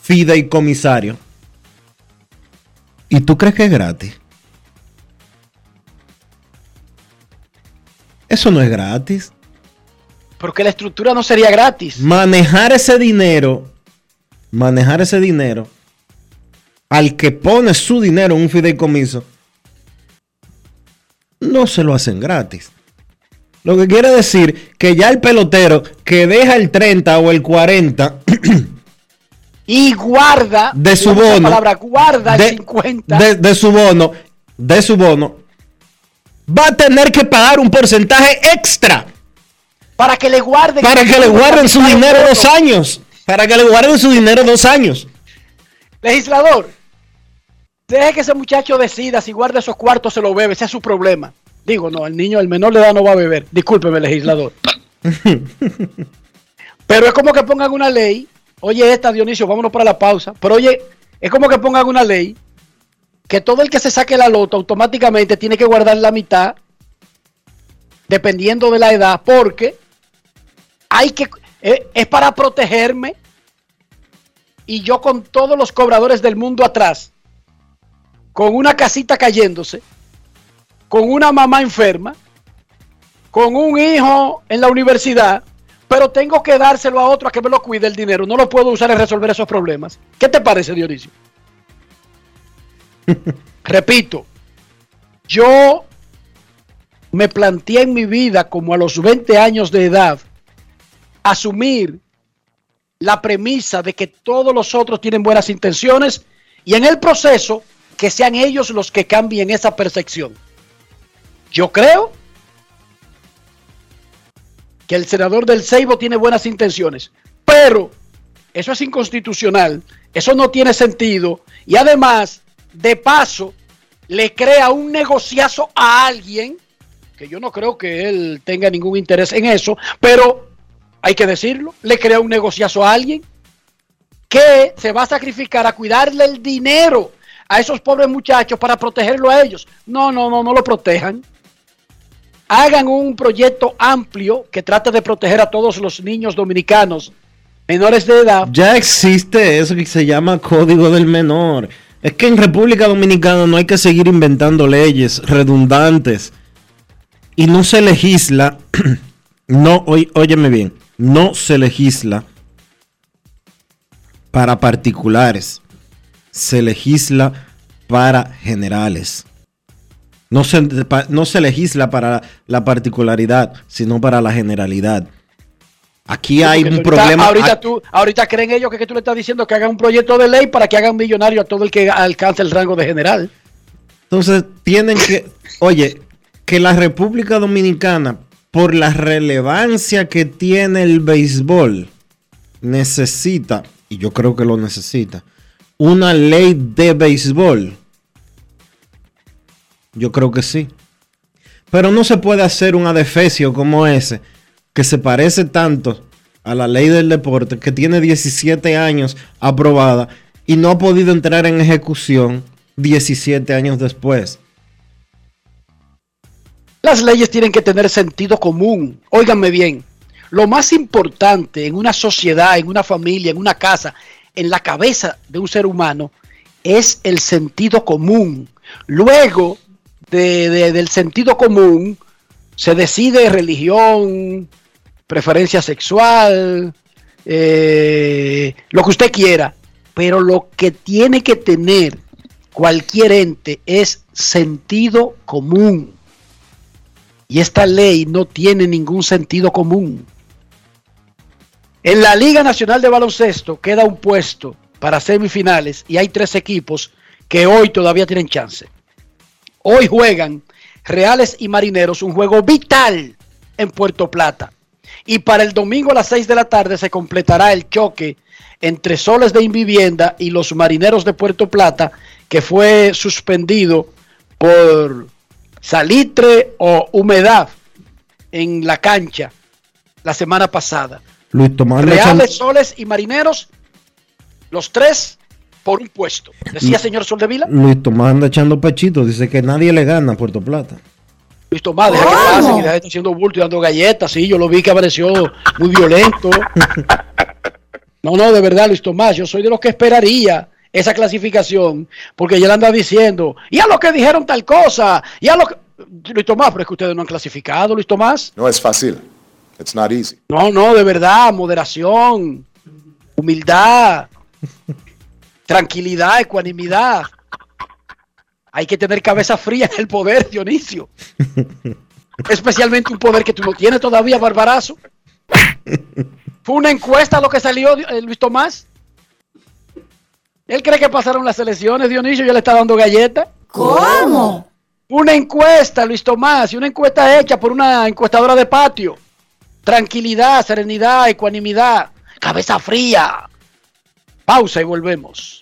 Fideicomisario. ¿Y tú crees que es gratis? Eso no es gratis. Porque la estructura no sería gratis. Manejar ese dinero, manejar ese dinero, al que pone su dinero en un fideicomiso, no se lo hacen gratis. Lo que quiere decir que ya el pelotero que deja el 30 o el 40 <clears throat> Y guarda. de su bono, palabra, guarda de, el 50. de- de su bono, de su bono, va a tener que pagar un porcentaje extra para que le guarden. para que le guarden su dinero dos años. Para que le guarden su dinero dos años. Legislador, deje que ese muchacho decida si guarda esos cuartos se lo bebe, ese es su problema. Digo, no, el niño, el menor de edad no va a beber. Discúlpeme, legislador. <laughs> Pero es como que pongan una ley. Oye, esta, Dionisio, vámonos para la pausa. Pero oye, es como que pongan una ley que todo el que se saque la loto automáticamente tiene que guardar la mitad, dependiendo de la edad, porque hay que. eh, es para protegerme y yo con todos los cobradores del mundo atrás, con una casita cayéndose, con una mamá enferma, con un hijo en la universidad, pero tengo que dárselo a otro a que me lo cuide el dinero. No lo puedo usar en resolver esos problemas. ¿Qué te parece, Dionisio? <laughs> Repito, yo me planteé en mi vida como a los 20 años de edad asumir la premisa de que todos los otros tienen buenas intenciones y en el proceso que sean ellos los que cambien esa percepción. Yo creo que el senador del Ceibo tiene buenas intenciones, pero eso es inconstitucional, eso no tiene sentido y además, de paso, le crea un negociazo a alguien, que yo no creo que él tenga ningún interés en eso, pero hay que decirlo, le crea un negociazo a alguien que se va a sacrificar a cuidarle el dinero a esos pobres muchachos para protegerlo a ellos. No, no, no, no lo protejan. Hagan un proyecto amplio que trate de proteger a todos los niños dominicanos menores de edad. Ya existe eso que se llama Código del Menor. Es que en República Dominicana no hay que seguir inventando leyes redundantes. Y no se legisla, <clears throat> no, óyeme bien, no se legisla para particulares. Se legisla para generales. No se, no se legisla para la particularidad, sino para la generalidad. Aquí hay un ahorita- problema. Ahorita, tú, ahorita creen ellos que, que tú le estás diciendo que hagan un proyecto de ley para que hagan millonario a todo el que alcance el rango de general. Entonces, tienen que, <laughs> oye, que la República Dominicana, por la relevancia que tiene el béisbol, necesita, y yo creo que lo necesita, una ley de béisbol Yo creo que sí. Pero no se puede hacer un adefesio como ese, que se parece tanto a la ley del deporte, que tiene 17 años aprobada y no ha podido entrar en ejecución 17 años después. Las leyes tienen que tener sentido común. Óiganme bien. Lo más importante en una sociedad, en una familia, en una casa, en la cabeza de un ser humano, es el sentido común. Luego de- de- del sentido común se decide religión, preferencia sexual, eh, lo que usted quiera. Pero lo que tiene que tener cualquier ente es sentido común. Y esta ley no tiene ningún sentido común. En la Liga Nacional de Baloncesto queda un puesto para semifinales y hay tres equipos que hoy todavía tienen chance. Hoy juegan Reales y Marineros un juego vital en Puerto Plata. Y para el domingo a las 6 de la tarde se completará el choque entre Soles de Invivienda y los Marineros de Puerto Plata, que fue suspendido por salitre o humedad en la cancha la semana pasada. Luis Tomás Reales, Soles y Marineros, los tres por un puesto. Decía señor Soldevila. Luis Tomás anda echando pechito, dice que nadie le gana a Puerto Plata. Luis Tomás, deja que pase, que de estar haciendo bulto y dando galletas. Sí, yo lo vi que apareció muy violento. <laughs> No, no, de verdad, Luis Tomás, yo soy de los que esperaría esa clasificación, porque ya le anda diciendo, y a lo que dijeron tal cosa, y a lo que... Luis Tomás, pero es que ustedes no han clasificado, Luis Tomás. No es fácil. It's not easy. No, no, de verdad, moderación, humildad, <laughs> tranquilidad, ecuanimidad. Hay que tener cabeza fría en el poder, Dionisio. Especialmente un poder que tú no tienes todavía, Barbarazo. Fue una encuesta lo que salió eh, Luis Tomás. Él cree que pasaron las elecciones, Dionisio, ya le está dando galletas. ¿Cómo? Una encuesta, Luis Tomás, y una encuesta hecha por una encuestadora de patio. Tranquilidad, serenidad, ecuanimidad, cabeza fría. Pausa y volvemos.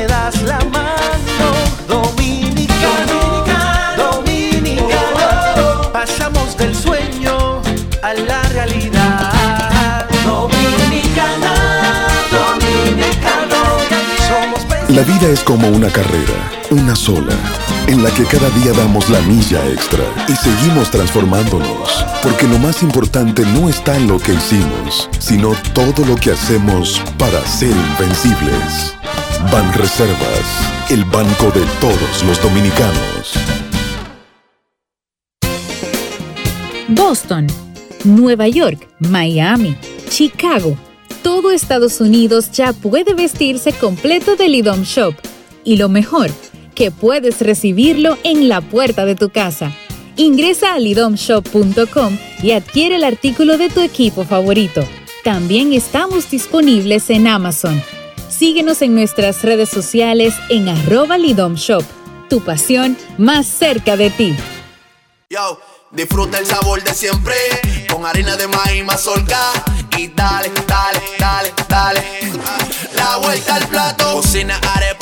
me das la mano. Dominicano, dominicano, pasamos del sueño a la realidad. Dominicana, dominicano, somos La vida es como una carrera, una sola, en la que cada día damos la milla extra y seguimos transformándonos, porque lo más importante no está en lo que hicimos, sino todo lo que hacemos para ser invencibles. Ban Reservas, el banco de todos los dominicanos. Boston, Nueva York, Miami, Chicago. Todo Estados Unidos ya puede vestirse completo del IDOM Shop. Y lo mejor, que puedes recibirlo en la puerta de tu casa. Ingresa a lidomshop.com y adquiere el artículo de tu equipo favorito. También estamos disponibles en Amazon. Síguenos en nuestras redes sociales en arroba Lidom Shop. Tu pasión más cerca de ti. Yo, disfruta el sabor de siempre con harina de maíz mazorca y dale, dale, dale, dale. La vuelta al plato. Cocina arepa,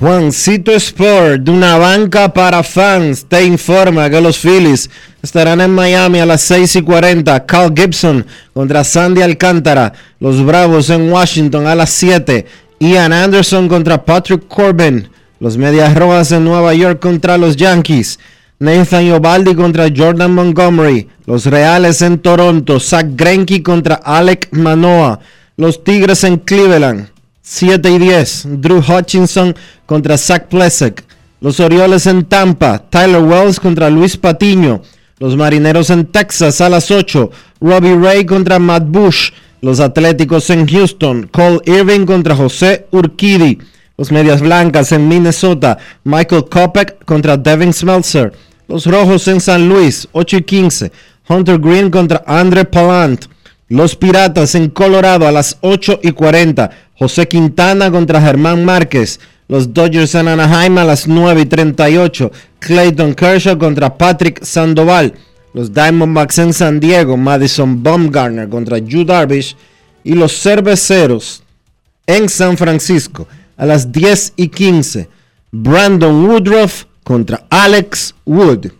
Juancito Sport, de una banca para fans, te informa que los Phillies estarán en Miami a las 6 y 40. Carl Gibson contra Sandy Alcántara. Los Bravos en Washington a las 7. Ian Anderson contra Patrick Corbin. Los Medias Rojas en Nueva York contra los Yankees. Nathan Yobaldi contra Jordan Montgomery. Los Reales en Toronto. Zach Greinke contra Alec Manoa. Los Tigres en Cleveland. 7 y 10. Drew Hutchinson contra Zach Plesek. Los Orioles en Tampa. Tyler Wells contra Luis Patiño. Los Marineros en Texas a las 8. Robbie Ray contra Matt Bush. Los Atléticos en Houston. Cole Irving contra José Urquidi. Los Medias Blancas en Minnesota. Michael Kopech contra Devin Smeltzer. Los Rojos en San Luis. 8 y 15. Hunter Green contra Andre Palant. Los Piratas en Colorado a las 8 y 40. José Quintana contra Germán Márquez. Los Dodgers en Anaheim a las 9 y 38. Clayton Kershaw contra Patrick Sandoval. Los Diamondbacks en San Diego. Madison Bumgarner contra Yu Darvish. Y los Cerveceros en San Francisco a las 10 y 15. Brandon Woodruff contra Alex Wood.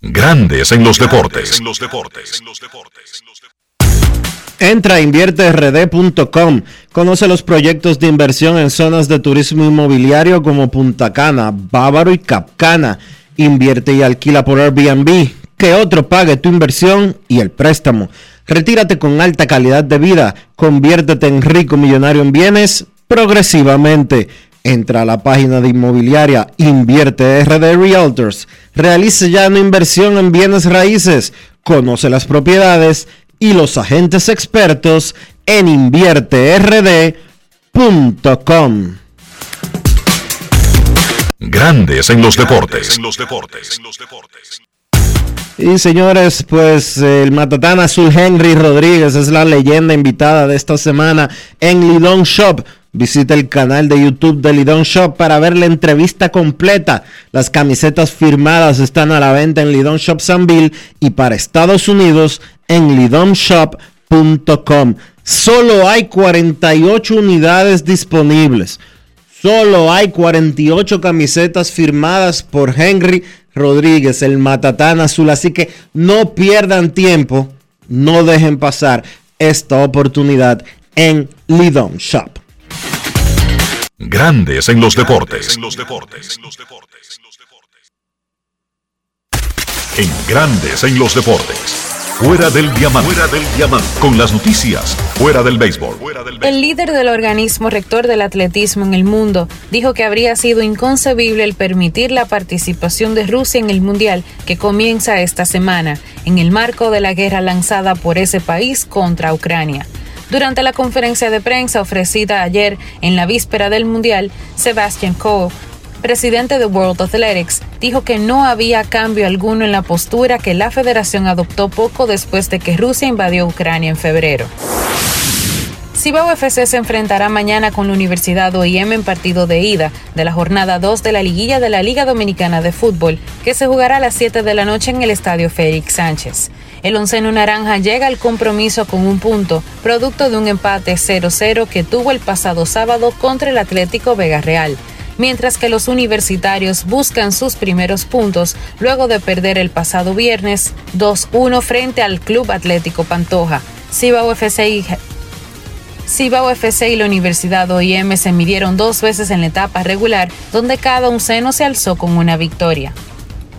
Grandes en los deportes. Entra a invierterd.com. Conoce los proyectos de inversión en zonas de turismo inmobiliario como Punta Cana, Bávaro y Capcana. Invierte y alquila por Airbnb. Que otro pague tu inversión y el préstamo. Retírate con alta calidad de vida. Conviértete en rico millonario en bienes progresivamente. Entra a la página de inmobiliaria Invierte RD Realtors. Realice ya una inversión en bienes raíces. Conoce las propiedades y los agentes expertos en invierterd.com. Grandes en los deportes. Y señores, pues el matatán azul Henry Rodríguez es la leyenda invitada de esta semana en Lidón Shop. Visita el canal de YouTube de Lidón Shop para ver la entrevista completa. Las camisetas firmadas están a la venta en Lidón Shop Sanville y para Estados Unidos en lidomshop.com. Solo hay 48 unidades disponibles. Solo hay 48 camisetas firmadas por Henry Rodríguez, el matatán azul. Así que no pierdan tiempo, no dejen pasar esta oportunidad en Lidom Shop. Grandes en los deportes. en Grandes en los Deportes. Fuera del diamante. Fuera del diamante. Con las noticias. Fuera del béisbol. El líder del organismo rector del atletismo en el mundo dijo que habría sido inconcebible el permitir la participación de Rusia en el Mundial que comienza esta semana, en el marco de la guerra lanzada por ese país contra Ucrania. Durante la conferencia de prensa ofrecida ayer en la víspera del Mundial, Sebastian Coe presidente de World Athletics, dijo que no había cambio alguno en la postura que la federación adoptó poco después de que Rusia invadió Ucrania en febrero. Cibao FC se enfrentará mañana con la Universidad OIM en partido de ida de la jornada 2 de la liguilla de la Liga Dominicana de Fútbol, que se jugará a las 7 de la noche en el Estadio Félix Sánchez. El onceno naranja llega al compromiso con un punto, producto de un empate 0-0 que tuvo el pasado sábado contra el Atlético Vega Real mientras que los universitarios buscan sus primeros puntos luego de perder el pasado viernes 2-1 frente al Club Atlético Pantoja. Cibao FC y Cibao FC y la Universidad OIM se midieron dos veces en la etapa regular, donde cada un seno se alzó con una victoria.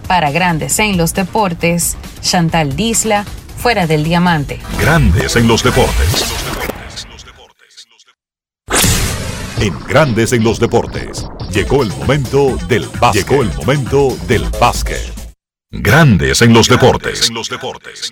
Para Grandes en los Deportes, Chantal Disla, fuera del diamante. Grandes en los Deportes. En Grandes en los Deportes. Llegó el momento del básquet. Llegó el momento del básquet. Grandes en los deportes. En los deportes.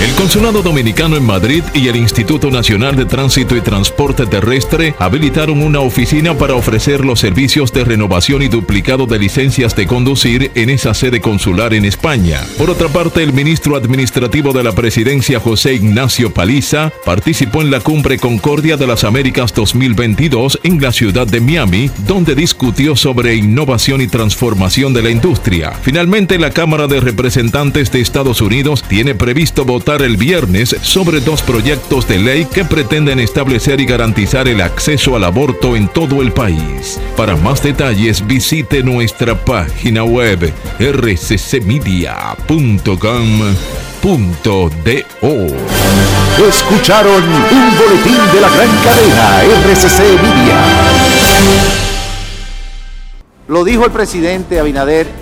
El Consulado Dominicano en Madrid y el Instituto Nacional de Tránsito y Transporte Terrestre habilitaron una oficina para ofrecer los servicios de renovación y duplicado de licencias de conducir en esa sede consular en España. Por otra parte, el ministro administrativo de la presidencia, José Ignacio Paliza, participó en la Cumbre Concordia de las Américas 2022 en la ciudad de Miami, donde discutió sobre innovación y transformación de la industria. Finalmente, la Cámara de Representantes de Estados Unidos tiene previsto votar el viernes sobre dos proyectos de ley que pretenden establecer y garantizar el acceso al aborto en todo el país. Para más detalles visite nuestra página web rccmedia.com.do. Escucharon un boletín de la gran cadena RCC Media. Lo dijo el presidente Abinader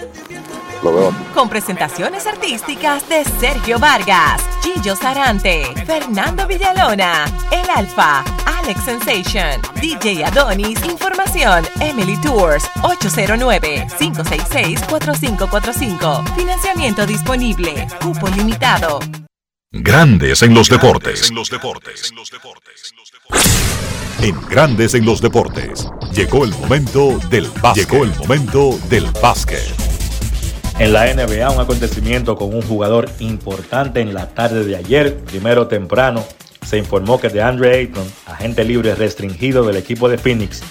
Lo veo aquí. Con presentaciones artísticas de Sergio Vargas, Gillo Sarante, Fernando Villalona, El Alfa, Alex Sensation, DJ Adonis, Información, Emily Tours, 809-566-4545. Financiamiento disponible, cupo limitado. Grandes en los deportes. En Grandes en los deportes. Llegó el momento del básquet. Llegó el momento del básquet. En la NBA, un acontecimiento con un jugador importante en la tarde de ayer, primero temprano, se informó que DeAndre Ayton, agente libre restringido del equipo de Phoenix,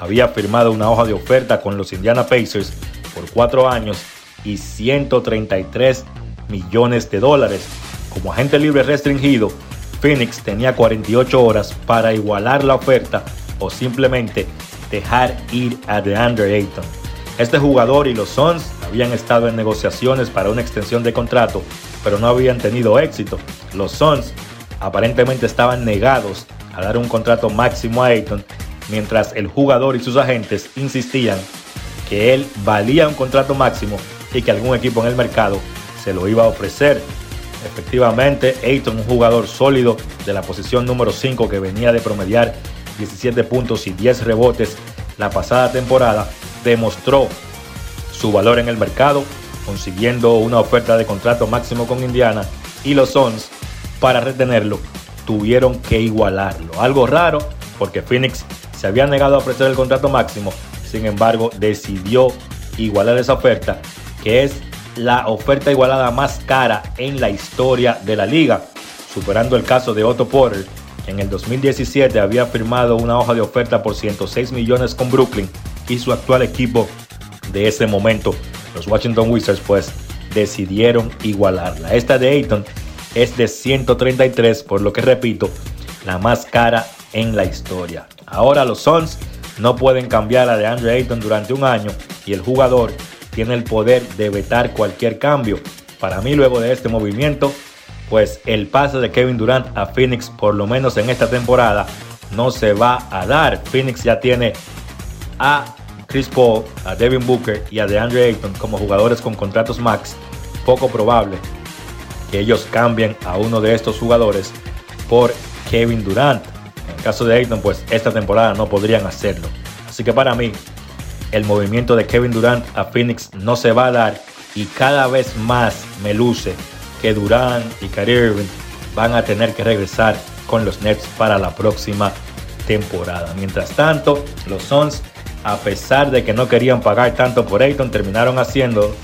había firmado una hoja de oferta con los Indiana Pacers por cuatro años y 133 millones de dólares. Como agente libre restringido, Phoenix tenía 48 horas para igualar la oferta o simplemente dejar ir a DeAndre Ayton. Este jugador y los Suns habían estado en negociaciones para una extensión de contrato, pero no habían tenido éxito. Los Suns aparentemente estaban negados a dar un contrato máximo a Ayton, mientras el jugador y sus agentes insistían que él valía un contrato máximo y que algún equipo en el mercado se lo iba a ofrecer. Efectivamente, Ayton, un jugador sólido de la posición número 5 que venía de promediar 17 puntos y 10 rebotes la pasada temporada, demostró su valor en el mercado, consiguiendo una oferta de contrato máximo con Indiana y los Suns para retenerlo tuvieron que igualarlo. Algo raro porque Phoenix se había negado a ofrecer el contrato máximo, sin embargo decidió igualar esa oferta, que es la oferta igualada más cara en la historia de la liga, superando el caso de Otto Porter, que en el 2017 había firmado una hoja de oferta por 106 millones con Brooklyn y su actual equipo de ese momento, los Washington Wizards, pues decidieron igualarla. Esta de Ayton es de 133, por lo que repito, la más cara en la historia. Ahora los Suns no pueden cambiar a DeAndre Ayton durante un año y el jugador tiene el poder de vetar cualquier cambio. Para mí luego de este movimiento, pues el pase de Kevin Durant a Phoenix, por lo menos en esta temporada, no se va a dar. Phoenix ya tiene a Chris Paul, a Devin Booker y a DeAndre Ayton como jugadores con contratos max. Poco probable que ellos cambien a uno de estos jugadores por Kevin Durant. En el caso de Ayton, pues esta temporada no podrían hacerlo. Así que para mí, el movimiento de Kevin Durant a Phoenix no se va a dar y cada vez más me luce que Durant y Kyrie Irving van a tener que regresar con los Nets para la próxima temporada. Mientras tanto, los Suns, a pesar de que no querían pagar tanto por Ayton, terminaron haciendo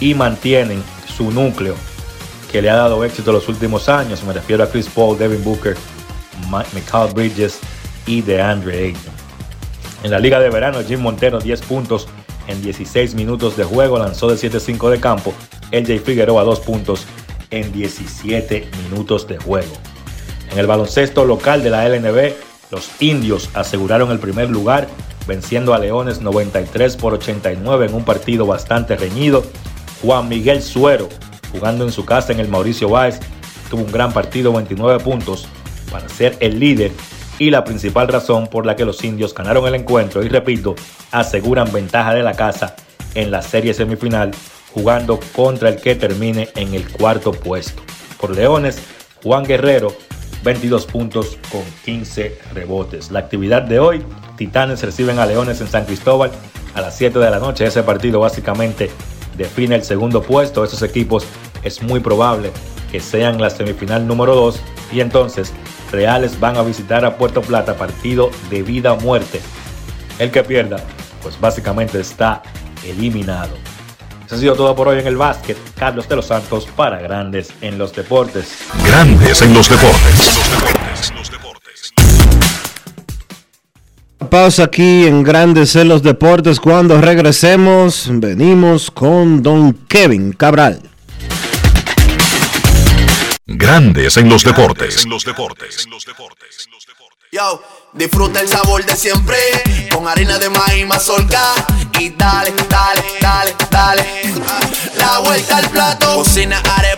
y mantienen su núcleo que le ha dado éxito los últimos años. Me refiero a Chris Paul, Devin Booker, Michael Bridges y DeAndre Ayton. En la liga de verano, Jim Montero 10 puntos en 16 minutos de juego, lanzó de 7-5 de campo. LJ Figueroa 2 puntos en 17 minutos de juego. En el baloncesto local de la LNB, los indios aseguraron el primer lugar, venciendo a Leones 93 por 89 en un partido bastante reñido. Juan Miguel Suero, jugando en su casa en el Mauricio Báez, tuvo un gran partido, 29 puntos, para ser el líder y la principal razón por la que los indios ganaron el encuentro y repito, aseguran ventaja de la casa en la serie semifinal jugando contra el que termine en el cuarto puesto. Por Leones, Juan Guerrero, 22 puntos con 15 rebotes. La actividad de hoy, Titanes reciben a Leones en San Cristóbal a las 7 de la noche. Ese partido básicamente define el segundo puesto. Esos equipos es muy probable que sean la semifinal número 2 y entonces Reales van a visitar a Puerto Plata partido de vida o muerte. El que pierda, pues básicamente está eliminado. Eso ha sido todo por hoy en el básquet. Carlos de los Santos para Grandes en los Deportes. Grandes en los deportes. Pausa aquí en Grandes en los Deportes. Cuando regresemos, venimos con Don Kevin Cabral. Grandes en los deportes. Yo, disfruta el sabor de siempre con harina de maíz mazorca y dale, dale, dale, dale. La vuelta al plato, cocina arepa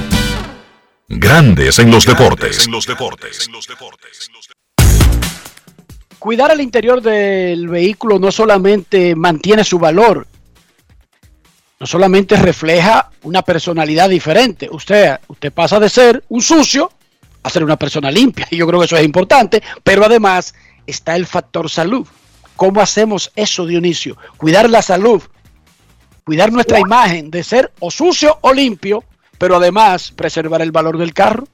Grandes en los deportes. Cuidar el interior del vehículo no solamente mantiene su valor, no solamente refleja una personalidad diferente. Usted, usted pasa de ser un sucio a ser una persona limpia. Y yo creo que eso es importante, pero además está el factor salud. ¿Cómo hacemos eso, Dionisio? Cuidar la salud, cuidar nuestra imagen de ser o sucio o limpio, pero además preservar el valor del carro.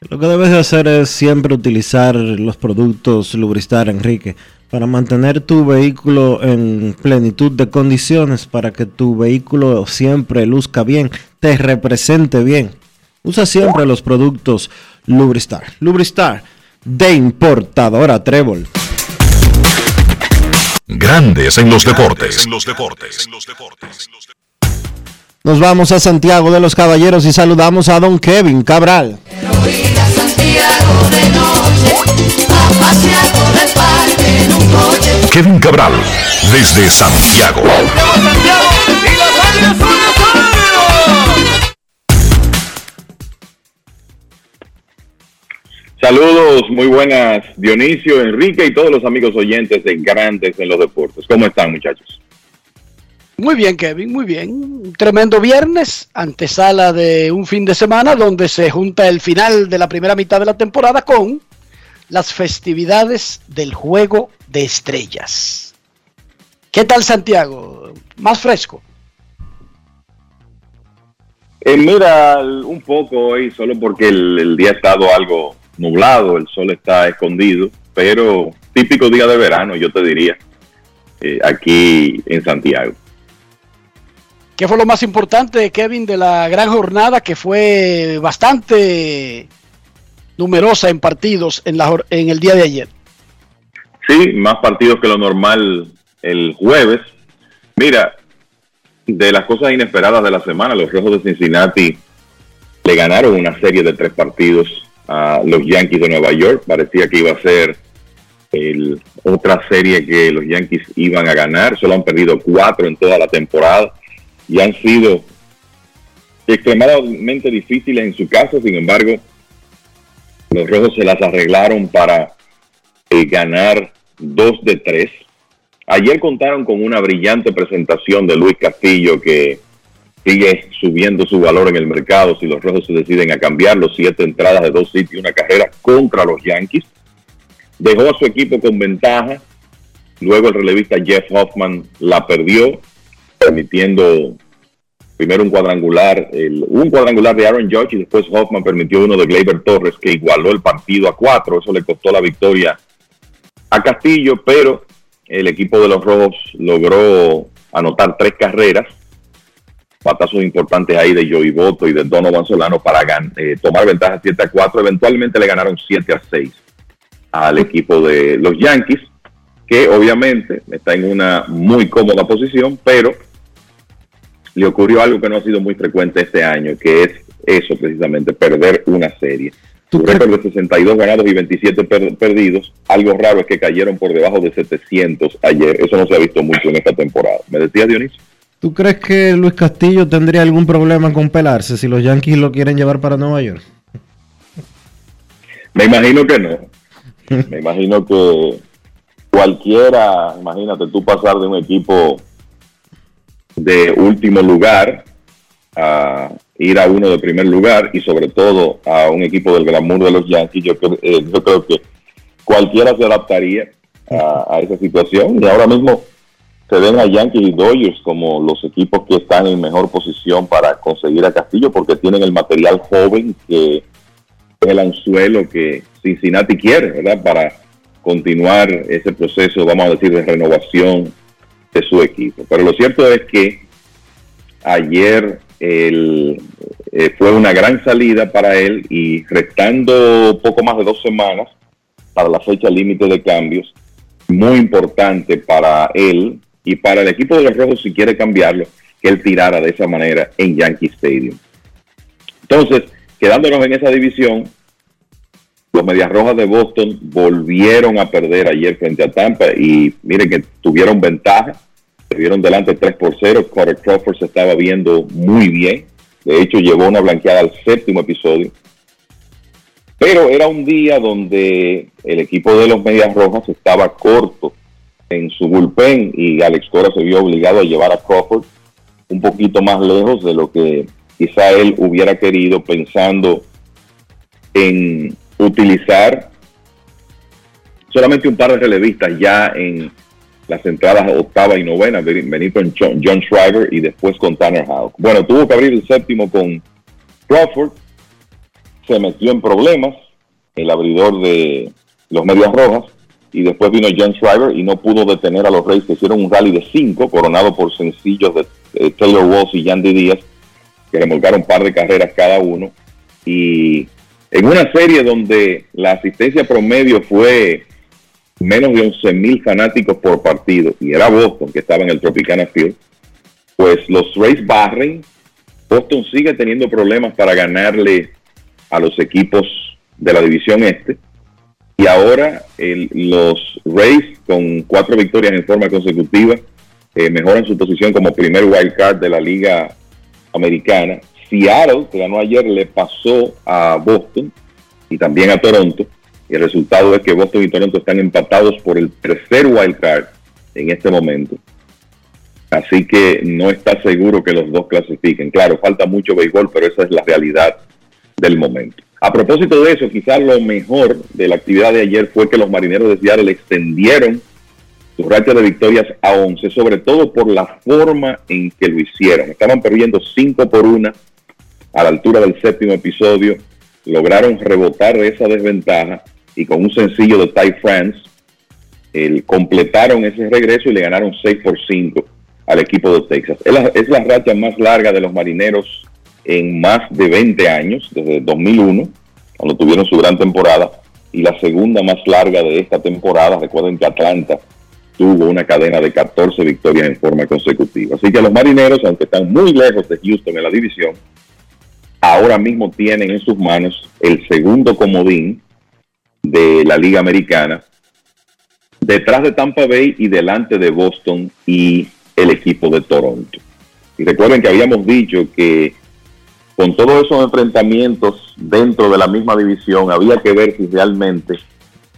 Lo que debes de hacer es siempre utilizar los productos Lubristar, Enrique, para mantener tu vehículo en plenitud de condiciones, para que tu vehículo siempre luzca bien, te represente bien. Usa siempre los productos Lubristar. Lubristar de importadora Trébol. Grandes en los deportes. Nos vamos a Santiago de los Caballeros y saludamos a don Kevin Cabral. Kevin Cabral, desde Santiago. Saludos, muy buenas, Dionisio, Enrique y todos los amigos oyentes de Grandes en los Deportes. ¿Cómo están, muchachos? Muy bien, Kevin, muy bien. Un tremendo viernes, antesala de un fin de semana donde se junta el final de la primera mitad de la temporada con las festividades del Juego de Estrellas. ¿Qué tal Santiago? ¿Más fresco? Eh, mira, un poco hoy, solo porque el, día ha estado algo nublado, el sol está escondido, pero típico día de verano, yo te diría, eh, aquí en Santiago. ¿Qué fue lo más importante, Kevin, de la gran jornada que fue bastante numerosa en partidos en, el día de ayer? Sí, más partidos que lo normal el jueves. Mira, de las cosas inesperadas de la semana, los Rojos de Cincinnati le ganaron una serie de tres partidos a los Yankees de Nueva York. Parecía que iba a ser el- otra serie que los Yankees iban a ganar. Solo han perdido cuatro en toda la temporada. Y han sido extremadamente difíciles en su caso. Sin embargo, los rojos se las arreglaron para eh, ganar dos de tres. Ayer contaron con una brillante presentación de Luis Castillo que sigue subiendo su valor en el mercado si los rojos se deciden a cambiarlo. Siete entradas de dos sitios y una carrera contra los Yankees. Dejó a su equipo con ventaja. Luego el relevista Jeff Hoffman la perdió, permitiendo primero un cuadrangular, el, un cuadrangular de Aaron Judge y después Hoffman permitió uno de Gleyber Torres que igualó el partido a cuatro. Eso le costó la victoria a Castillo, pero el equipo de los Rojos logró anotar tres carreras, patazos importantes ahí de Joey Boto y de Donovan Solano para eh, tomar ventaja 7 a 4. Eventualmente le ganaron 7 a 6 al equipo de los Yankees, que obviamente está en una muy cómoda posición, pero le ocurrió algo que no ha sido muy frecuente este año, que es eso precisamente, perder una serie. Su récord de 62 ganados y 27 perdidos. Algo raro es que cayeron por debajo de 700 ayer. Eso no se ha visto mucho en esta temporada. ¿Me decía Dionisio? ¿Tú crees que Luis Castillo tendría algún problema con pelarse si los Yankees lo quieren llevar para Nueva York? Me imagino que no. Me imagino que cualquiera, imagínate tú pasar de un equipo de último lugar a ir a uno de primer lugar y sobre todo a un equipo del glamour de los Yankees, yo, eh, yo creo que cualquiera se adaptaría a, esa situación y ahora mismo se ven a Yankees y Dodgers como los equipos que están en mejor posición para conseguir a Castillo porque tienen el material joven que el anzuelo que Cincinnati quiere, ¿verdad? Para continuar ese proceso, vamos a decir, de renovación de su equipo. Pero lo cierto es que ayer eh, fue una gran salida para él y restando poco más de dos semanas para la fecha límite de cambios, muy importante para él y para el equipo de los Rojos si quiere cambiarlo, que él tirara de esa manera en Yankee Stadium. Entonces, quedándonos en esa división, los Medias Rojas de Boston volvieron a perder ayer frente a Tampa y miren que tuvieron ventaja se vieron delante 3 por 0. Carter Crawford se estaba viendo muy bien. De hecho, llevó una blanqueada al séptimo episodio. Pero era un día donde el equipo de los Medias Rojas estaba corto en su bullpen y Alex Cora se vio obligado a llevar a Crawford un poquito más lejos de lo que quizá él hubiera querido pensando en utilizar solamente un par de relevistas ya en las entradas octava y novena, venir con John Schreiber y después con Tanner Houck. Bueno, tuvo que abrir el séptimo con Crawford, se metió en problemas, el abridor de los Medias Rojas, y después vino John Schreiber y no pudo detener a los Reyes que hicieron un rally de cinco, coronado por sencillos de, Taylor Walls y Yandy Díaz, que remolcaron un par de carreras cada uno. Y en una serie donde la asistencia promedio fue menos de 11 mil fanáticos por partido, y era Boston que estaba en el Tropicana Field, pues los Rays barren. Boston sigue teniendo problemas para ganarle a los equipos de la división este. Y ahora los Rays, con cuatro victorias en forma consecutiva, eh, mejoran su posición como primer wild card de la Liga Americana. Seattle, que ganó ayer, le pasó a Boston y también a Toronto. Y el resultado es que Boston y Toronto están empatados por el tercer wild card en este momento. Así que no está seguro que los dos clasifiquen. Claro, falta mucho béisbol, pero esa es la realidad del momento. A propósito de eso, quizás lo mejor de la actividad de ayer fue que los marineros de Seattle extendieron su racha de victorias a 11, sobre todo por la forma en que lo hicieron. Estaban perdiendo 5 por 1 a la altura del séptimo episodio, lograron rebotar de esa desventaja y con un sencillo de Ty France, el, completaron ese regreso y le ganaron 6 por 5 al equipo de Texas. Es la, es la racha más larga de los marineros en más de 20 años, desde 2001, cuando tuvieron su gran temporada, y la segunda más larga de esta temporada. Recuerden que Atlanta tuvo una cadena de 14 victorias en forma consecutiva. Así que los marineros, aunque están muy lejos de Houston en la división, ahora mismo tienen en sus manos el segundo comodín de la Liga Americana, detrás de Tampa Bay y delante de Boston y el equipo de Toronto. Y recuerden que habíamos dicho que con todos esos enfrentamientos dentro de la misma división, había que ver si realmente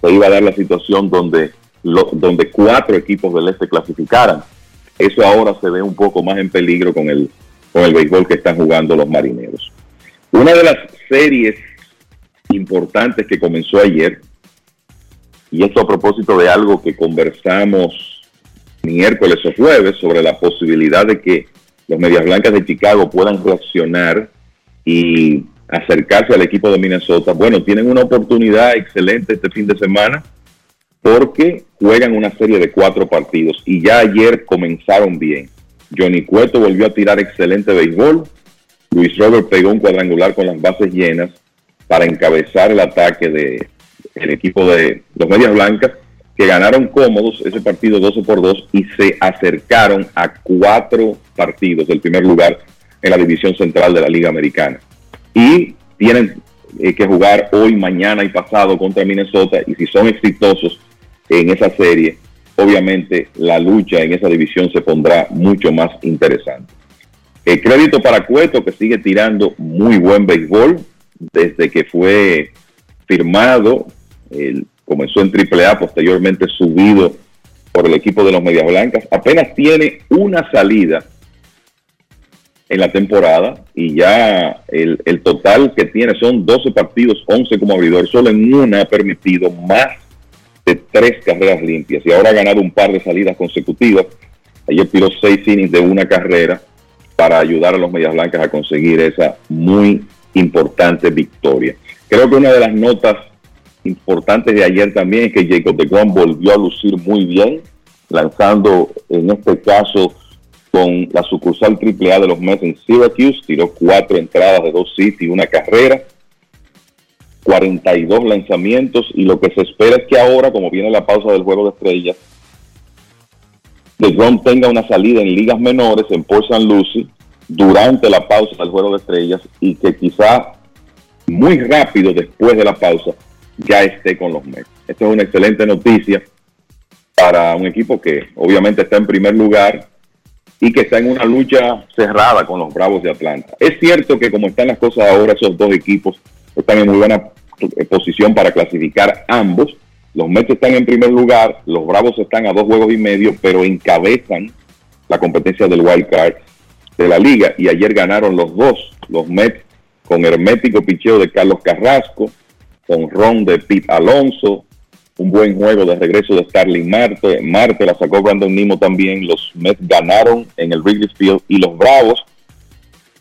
se iba a dar la situación donde, lo- donde cuatro equipos del este clasificaran. Eso ahora se ve un poco más en peligro con el, con el béisbol que están jugando los marineros. Una de las series importantes que comenzó ayer, y esto a propósito de algo que conversamos miércoles o jueves sobre la posibilidad de que los Medias Blancas de Chicago puedan reaccionar y acercarse al equipo de Minnesota. Bueno, tienen una oportunidad excelente este fin de semana porque juegan una serie de cuatro partidos y ya ayer comenzaron bien. Johnny Cueto volvió a tirar excelente béisbol. Luis Robert pegó un cuadrangular con las bases llenas para encabezar el ataque de el equipo de los Medias Blancas que ganaron cómodos ese partido 12 por 2 y se acercaron a cuatro partidos del primer lugar en la división central de la Liga Americana. Y tienen eh, que jugar hoy, mañana y pasado contra Minnesota y si son exitosos en esa serie, obviamente la lucha en esa división se pondrá mucho más interesante. El crédito para Cueto que sigue tirando muy buen béisbol desde que fue firmado, comenzó en AAA, posteriormente subido por el equipo de los Medias Blancas, apenas tiene una salida en la temporada y ya el, el total que tiene son 12 partidos, 11 como abridor, solo en una ha permitido más de tres carreras limpias y ahora ha ganado un par de salidas consecutivas. Ayer tiró seis innings de una carrera para ayudar a los Medias Blancas a conseguir esa muy importante victoria. Creo que una de las notas importantes de ayer también es que Jacob de Grom volvió a lucir muy bien, lanzando en este caso con la sucursal AAA de los Mets en Syracuse, tiró cuatro entradas de dos hits y una carrera, 42 lanzamientos y lo que se espera es que ahora, como viene la pausa del juego de estrellas, de Grom tenga una salida en ligas menores en Port St. Lucie durante la pausa del juego de estrellas y que quizá muy rápido después de la pausa ya esté con los Mets. Esta es una excelente noticia para un equipo que obviamente está en primer lugar y que está en una lucha cerrada con los Bravos de Atlanta. Es cierto que como están las cosas ahora, esos dos equipos están en muy buena posición para clasificar ambos. Los Mets están en primer lugar, los Bravos están a dos juegos y medio, pero encabezan la competencia del wild card de la liga. Y ayer ganaron los dos, los Mets con hermético picheo de Carlos Carrasco, con ron de Pete Alonso, un buen juego de regreso de Starling Marte, Marte la sacó Brandon Nimo también, los Mets ganaron en el Wrigley Field y los Bravos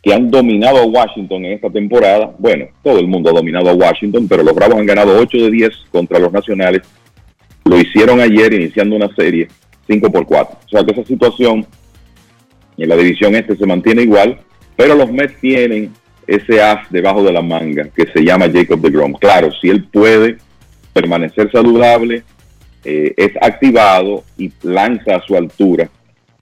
que han dominado a Washington en esta temporada, bueno, todo el mundo ha dominado a Washington, pero los Bravos han ganado 8 de 10 contra los Nacionales, lo hicieron ayer iniciando una serie 5 por 4, o sea que esa situación en la división este se mantiene igual, pero los Mets tienen ese as debajo de la manga que se llama Jacob de Grom. Claro, si él puede permanecer saludable, eh, es activado y lanza a su altura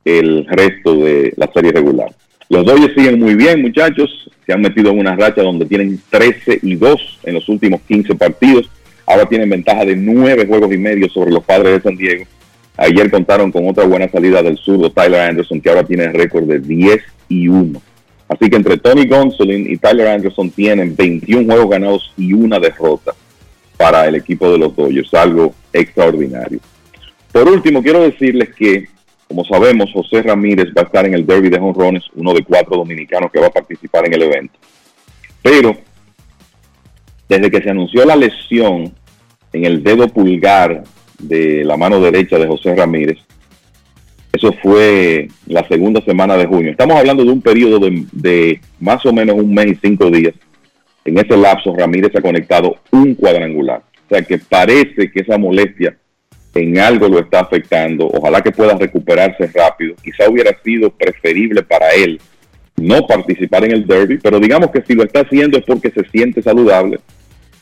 el resto de la serie regular. Los Dodgers siguen muy bien, muchachos. Se han metido en una racha donde tienen 13 y 2 en los últimos 15 partidos. Ahora tienen ventaja de 9 juegos y medio sobre los padres de San Diego. Ayer contaron con otra buena salida del zurdo Tyler Anderson, que ahora tiene récord de 10 y 1. Así que entre Tony Gonsolin y Tyler Anderson tienen 21 juegos ganados y una derrota para el equipo de los Dodgers, algo extraordinario. Por último, quiero decirles que, como sabemos, José Ramírez va a estar en el Derby de Honrones, uno de cuatro dominicanos que va a participar en el evento. Pero, desde que se anunció la lesión en el dedo pulgar de la mano derecha de José Ramírez, eso fue la segunda semana de junio. Estamos hablando de un periodo de, de, más o menos un mes y cinco días. En ese lapso, Ramírez ha conectado un cuadrangular. O sea que parece que esa molestia en algo lo está afectando. Ojalá que pueda recuperarse rápido. Quizá hubiera sido preferible para él no participar en el derby, pero digamos que si lo está haciendo es porque se siente saludable.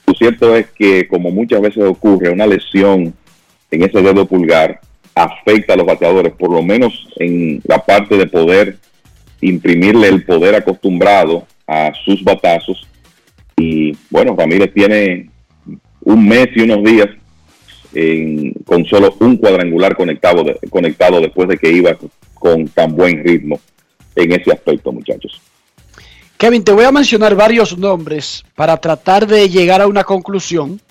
Lo cierto es que, como muchas veces ocurre, una lesión en ese dedo pulgar afecta a los bateadores, por lo menos en la parte de poder imprimirle el poder acostumbrado a sus batazos. Y bueno, Ramírez tiene un mes y unos días con solo un cuadrangular conectado, conectado después de que iba con tan buen ritmo en ese aspecto, muchachos. Kevin, te voy a mencionar varios nombres para tratar de llegar a una conclusión.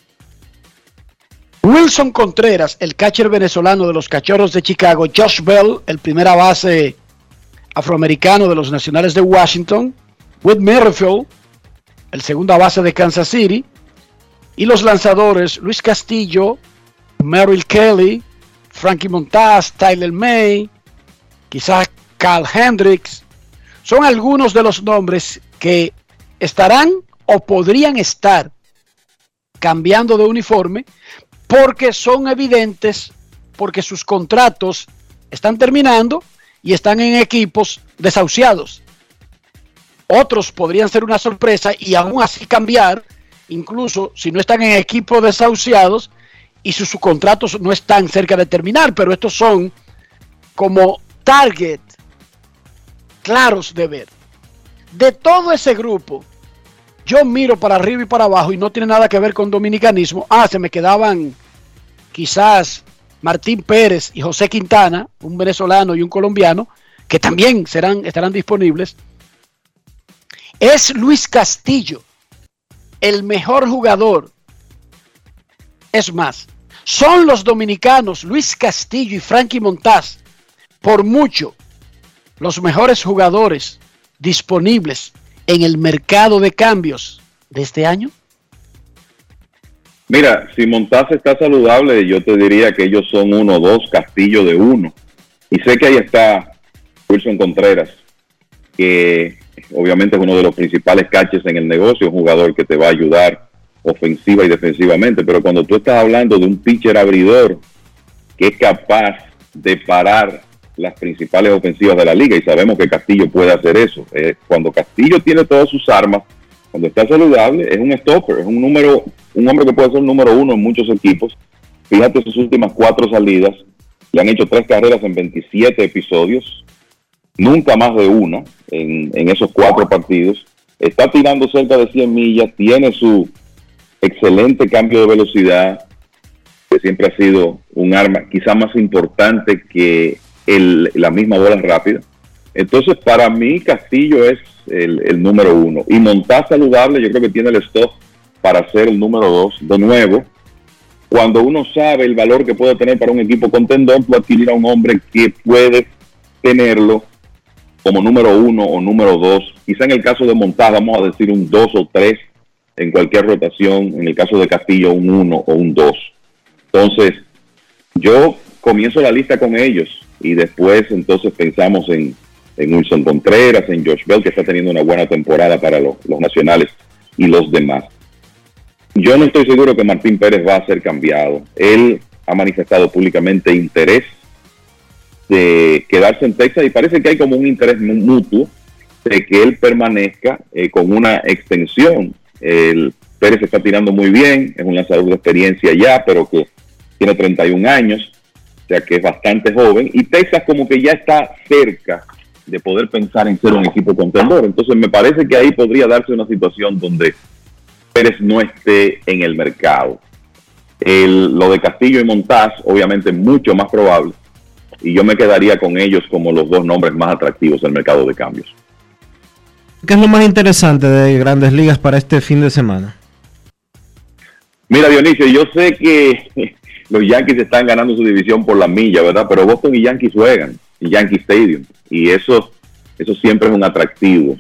Wilson Contreras, el catcher venezolano de los Cachorros de Chicago, Josh Bell, el primera base afroamericano de los Nacionales de Washington, Whit Merrifield, el segunda base de Kansas City, y los lanzadores Luis Castillo, Merrill Kelly, Frankie Montaz, Tyler May, quizás Carl Hendricks, son algunos de los nombres que estarán o podrían estar cambiando de uniforme porque son evidentes, porque sus contratos están terminando y están en equipos desahuciados. Otros podrían ser una sorpresa y aún así cambiar, incluso si no están en equipos desahuciados y sus, sus contratos no están cerca de terminar, pero estos son como target claros de ver. De todo ese grupo, yo miro para arriba y para abajo y no tiene nada que ver con dominicanismo. Ah, se me quedaban quizás Martín Pérez y José Quintana, un venezolano y un colombiano, que también serán, estarán disponibles. Es Luis Castillo, el mejor jugador. Es más, son los dominicanos Luis Castillo y Frankie Montaz, por mucho, los mejores jugadores disponibles en el mercado de cambios de este año? Mira, si Montaz está saludable, yo te diría que ellos son uno, dos, Castillo de uno. Y sé que ahí está Wilson Contreras, que obviamente es uno de los principales catches en el negocio, un jugador que te va a ayudar ofensiva y defensivamente. Pero cuando tú estás hablando de un pitcher abridor que es capaz de parar las principales ofensivas de la liga y sabemos que Castillo puede hacer eso. Eh, cuando Castillo tiene todas sus armas, cuando está saludable, es un stopper, es un número, un hombre que puede ser número uno en muchos equipos. Fíjate sus últimas cuatro salidas, le han hecho tres carreras en 27 episodios, nunca más de una en, en esos cuatro partidos. Está tirando cerca de 100 millas, tiene su excelente cambio de velocidad, que siempre ha sido un arma quizá más importante que el, la misma bola rápida. Entonces, para mí, Castillo es el, el, número uno. Y Montaz saludable, yo creo que tiene el stock para ser el número dos. De nuevo, cuando uno sabe el valor que puede tener para un equipo contendor, tú adquirir a un hombre que puede tenerlo como número uno o número dos. Quizá en el caso de Montaz, vamos a decir un dos o tres en cualquier rotación. En el caso de Castillo, un uno o un dos. Entonces, yo comienzo la lista con ellos y después entonces pensamos en, en Wilson Contreras, en Josh Bell, que está teniendo una buena temporada para los, los nacionales y los demás. Yo no estoy seguro que Martín Pérez va a ser cambiado. Él ha manifestado públicamente interés de quedarse en Texas y parece que hay como un interés mutuo de que él permanezca eh, con una extensión. El Pérez está tirando muy bien, es un lanzador de experiencia ya, pero que tiene 31 años o sea que es bastante joven, y Texas como que ya está cerca de poder pensar en ser un equipo contendor. Entonces me parece que ahí podría darse una situación donde Pérez no esté en el mercado. El, lo de Castillo y Montaz, obviamente mucho más probable, y yo me quedaría con ellos como los dos nombres más atractivos del mercado de cambios. ¿Qué es lo más interesante de grandes ligas para este fin de semana? Mira, Dionisio, yo sé que <laughs> los Yankees están ganando su división por la milla, ¿verdad? Pero Boston y Yankees juegan Yankee Stadium y eso, eso siempre es un atractivo.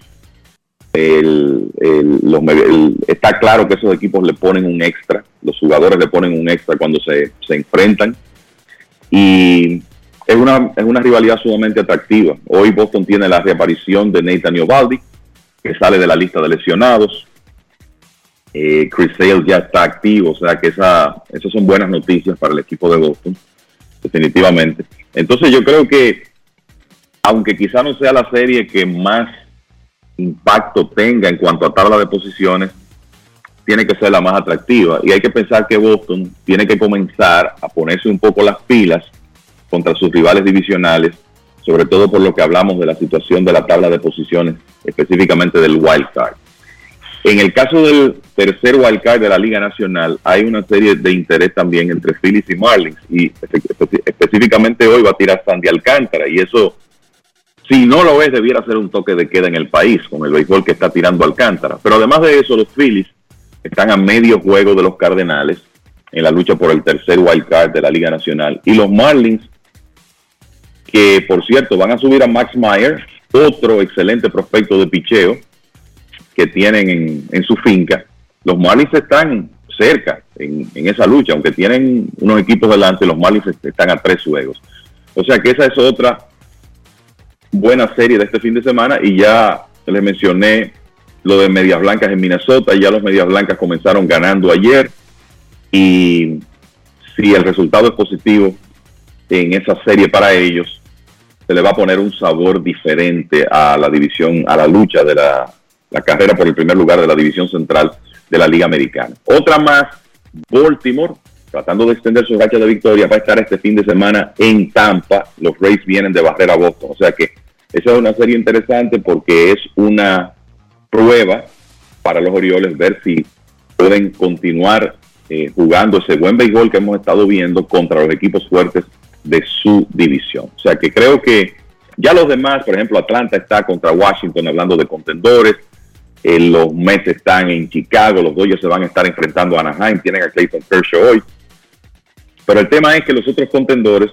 El, el, los, el, está claro que esos equipos le ponen un extra, los jugadores le ponen un extra cuando se, se enfrentan y es una, es una rivalidad sumamente atractiva. Hoy Boston tiene la reaparición de Nathan Ovaldi, que sale de la lista de lesionados. Eh, Chris Sale ya está activo, o sea que esa, esas son buenas noticias para el equipo de Boston, definitivamente. Entonces yo creo que, aunque quizá no sea la serie que más impacto tenga en cuanto a tabla de posiciones, tiene que ser la más atractiva. Y hay que pensar que Boston tiene que comenzar a ponerse un poco las pilas contra sus rivales divisionales, sobre todo por lo que hablamos de la situación de la tabla de posiciones, específicamente del wild card. En el caso del tercer wildcard de la Liga Nacional, hay una serie de interés también entre Phillies y Marlins. Y específicamente hoy va a tirar Sandy Alcántara. Y eso Si no lo es, debiera ser un toque de queda en el país con el béisbol que está tirando Alcántara. Pero además de eso, los Phillies están a medio juego de los Cardenales en la lucha por el tercer wild card de la Liga Nacional. Y los Marlins, que por cierto van a subir a Max Meyer, otro excelente prospecto de picheo que tienen en, en su finca. Los Marlins están cerca en, en, esa lucha, aunque tienen unos equipos delante, los Marlins están a tres juegos. O sea que esa es otra buena serie de este fin de semana y ya les mencioné lo de Medias Blancas en Minnesota, ya los Medias Blancas comenzaron ganando ayer y si el resultado es positivo en esa serie para ellos, se le va a poner un sabor diferente a la división, a la lucha de la, la carrera por el primer lugar de la división central de la Liga Americana. Otra más, Baltimore, tratando de extender su racha de victoria, va a estar este fin de semana en Tampa. Los Rays vienen de barrera a Boston. O sea que esa es una serie interesante porque es una prueba para los Orioles ver si pueden continuar eh, jugando ese buen béisbol que hemos estado viendo contra los equipos fuertes de su división. O sea que creo que ya los demás, por ejemplo, Atlanta está contra Washington hablando de contendores. Eh, los Mets están en Chicago, los Dodgers se van a estar enfrentando a Anaheim, tienen a Clayton Kershaw hoy. Pero el tema es que los otros contendores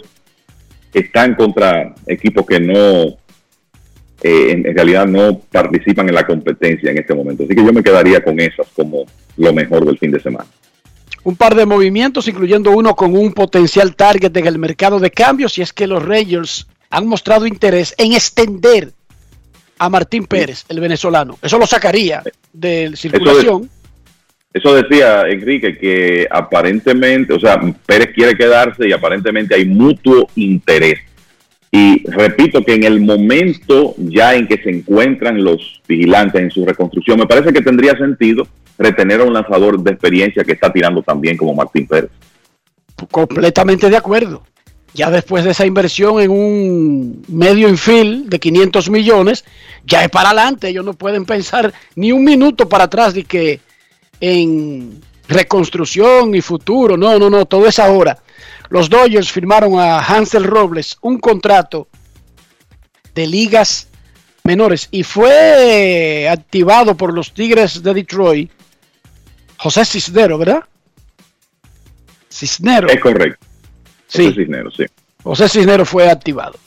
están contra equipos que no, eh, en, en, realidad no participan en la competencia en este momento. Así que yo me quedaría con esas como lo mejor del fin de semana. Un par de movimientos, incluyendo uno con un potencial target en el mercado de cambios, y es que los Rangers han mostrado interés en extender a Martín Pérez, el venezolano. Eso lo sacaría de circulación. Eso, eso, decía Enrique, que aparentemente, o sea, Pérez quiere quedarse y aparentemente hay mutuo interés. Y repito que en el momento ya en que se encuentran los vigilantes en su reconstrucción, me parece que tendría sentido retener a un lanzador de experiencia que está tirando también como Martín Pérez. Completamente de acuerdo. Ya después de esa inversión en un medio infield de 500 millones, ya es para adelante. Ellos no pueden pensar ni un minuto para atrás de que en reconstrucción y futuro. No, no, no, todo es ahora. Los Dodgers firmaron a Hansel Robles un contrato de ligas menores y fue activado por los Tigres de Detroit José Cisnero, ¿verdad? Cisnero. Es correcto. Sí. José Cisnero, sí. José Cisnero fue activado.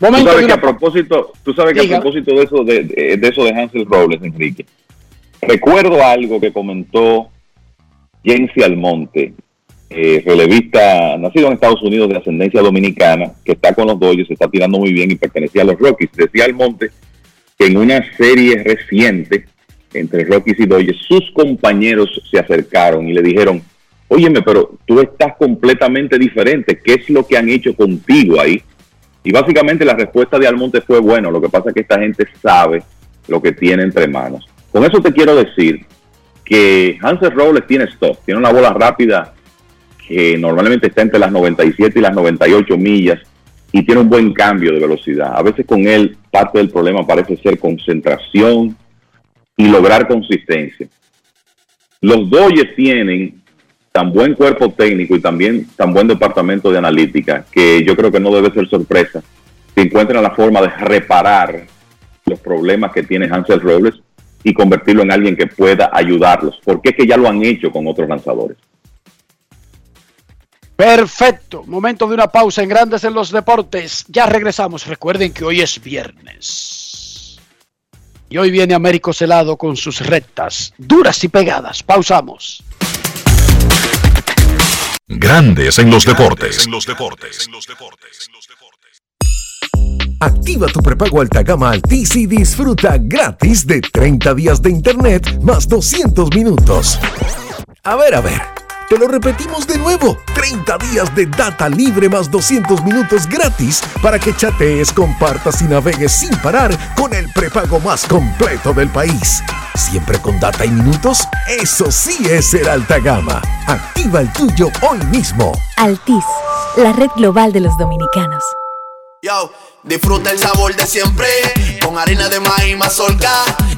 Momento tú sabes que a propósito, tú sabes que Diga. a propósito de eso de, de, de, eso de Hansel Robles, Enrique, recuerdo algo que comentó Jensi Almonte, eh, relevista nacido en Estados Unidos de ascendencia dominicana, que está con los Dodgers, está tirando muy bien y pertenecía a los Rockies. Decía Almonte que en una serie reciente entre Rockies y Dodgers, sus compañeros se acercaron y le dijeron, óyeme, pero tú estás completamente diferente, ¿qué es lo que han hecho contigo ahí? Y básicamente la respuesta de Almonte fue, bueno, lo que pasa es que esta gente sabe lo que tiene entre manos. Con eso te quiero decir que Hansel Robles tiene stop, tiene una bola rápida que normalmente está entre las 97 y las 98 millas y tiene un buen cambio de velocidad. A veces con él parte del problema parece ser concentración, y lograr consistencia. Los Dodgers tienen tan buen cuerpo técnico y también tan buen departamento de analítica que yo creo que no debe ser sorpresa si encuentran la forma de reparar los problemas que tiene Hansel Robles y convertirlo en alguien que pueda ayudarlos, porque es que ya lo han hecho con otros lanzadores. Perfecto, momento de una pausa en Grandes en los Deportes. Ya regresamos. Recuerden que hoy es viernes. Y hoy viene Américo Celado con sus rectas, duras y pegadas. Pausamos. Grandes en los deportes. En los deportes. Activa tu prepago alta gama Altis y disfruta gratis de 30 días de internet más 200 minutos. A ver, a ver. Te lo repetimos de nuevo. 30 días de data libre más 200 minutos gratis para que chatees, compartas y navegues sin parar con el prepago más completo del país. Siempre con data y minutos. Eso sí es ser alta gama. Activa el tuyo hoy mismo. Altis, la red global de los dominicanos. Yo, disfruta el sabor de siempre con harina de maíz mazorca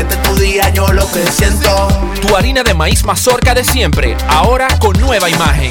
Tu. Tu harina de maíz mazorca de siempre, ahora con nueva imagen.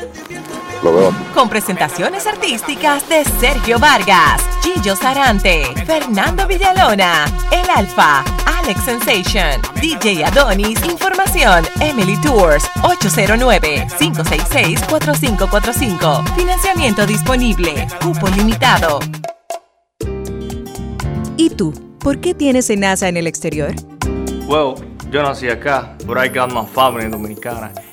Lo veo aquí. Con presentaciones artísticas de Sergio Vargas, Gillo Sarante, Fernando Villalona, El Alfa, Alex Sensation, DJ Adonis, Información, Emily Tours, 809-566-4545. Financiamiento disponible, cupo limitado. ¿Y tú? ¿Por qué tienes enaza en el exterior? Well, yo nací acá, but I got my family dominicana.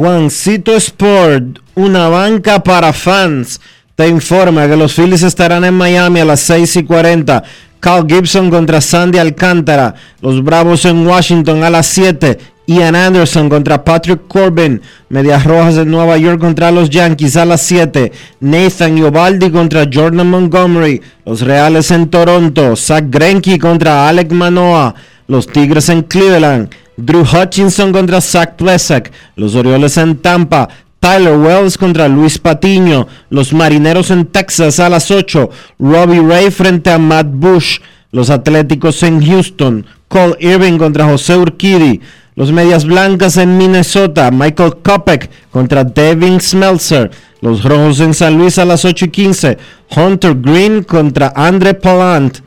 Juancito Sport, una banca para fans, te informa que los Phillies estarán en Miami a las 6 y 40. Carl Gibson contra Sandy Alcántara. Los Bravos en Washington a las 7. Ian Anderson contra Patrick Corbin. Medias Rojas de Nueva York contra los Yankees a las 7. Nathan Iovaldi contra Jordan Montgomery. Los Reales en Toronto. Zach Greinke contra Alec Manoa. Los Tigres en Cleveland. Drew Hutchinson contra Zach Plesak. Los Orioles en Tampa. Tyler Wells contra Luis Patiño. Los Marineros en Texas a las 8. Robbie Ray frente a Matt Bush. Los Atléticos en Houston. Cole Irving contra José Urquidi. Los Medias Blancas en Minnesota. Michael Kopek contra Devin Smeltzer. Los Rojos en San Luis a las 8 y 15. Hunter Green contra Andre Palant.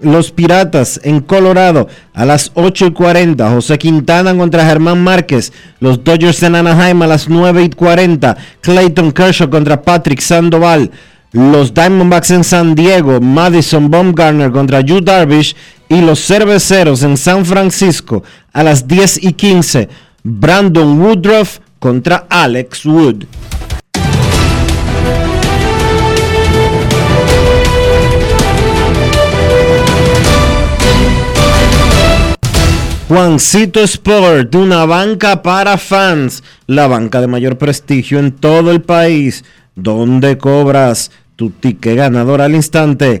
Los Piratas en Colorado a las 8 y 40. José Quintana contra Germán Márquez. Los Dodgers en Anaheim a las 9 y 40. Clayton Kershaw contra Patrick Sandoval. Los Diamondbacks en San Diego. Madison Baumgartner contra Yu Darvish. Y los Cerveceros en San Francisco a las 10 y 15. Brandon Woodruff contra Alex Wood. Juancito Sport, una banca para fans, la banca de mayor prestigio en todo el país, donde cobras tu ticket ganador al instante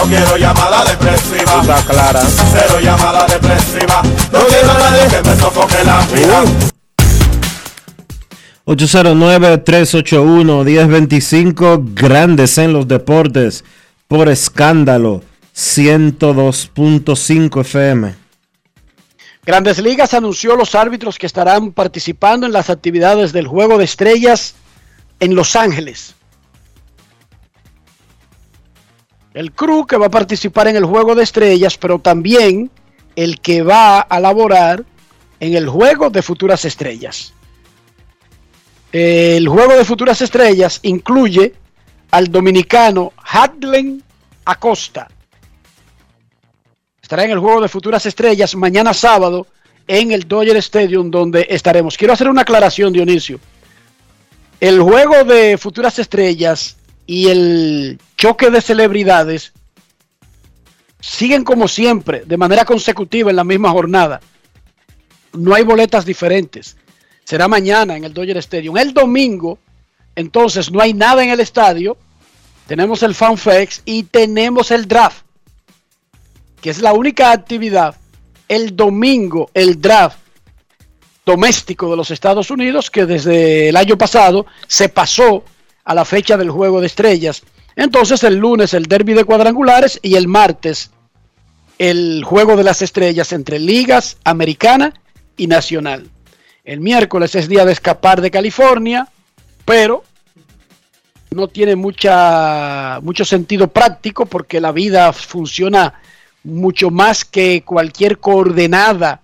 No quiero llamada depresiva. Está clara. Cero llamada depresiva. No quiero nadie que me sofoque la vida. 809-381-1025, grandes en los deportes, por escándalo, 102.5 FM. Grandes Ligas anunció los árbitros que estarán participando en las actividades del Juego de Estrellas en Los Ángeles. El crew que va a participar en el Juego de Estrellas, pero también el que va a laborar en el Juego de Futuras Estrellas. El juego de futuras estrellas incluye al dominicano Hadlen Acosta. Estará en el juego de futuras estrellas mañana sábado en el Dodger Stadium donde estaremos. Quiero hacer una aclaración, Dionisio. El juego de futuras estrellas y el choque de celebridades siguen como siempre, de manera consecutiva en la misma jornada. No hay boletas diferentes. Será mañana en el Dodger Stadium. El domingo, entonces, no hay nada en el estadio. Tenemos el FanFex y tenemos el draft, que es la única actividad. El domingo, el draft doméstico de los Estados Unidos, que desde el año pasado se pasó a la fecha del juego de estrellas. Entonces el lunes el derby de cuadrangulares y el martes el juego de las estrellas entre ligas americana y nacional. El miércoles es día de escapar de California, pero no tiene mucha, mucho sentido práctico porque la vida funciona mucho más que cualquier coordenada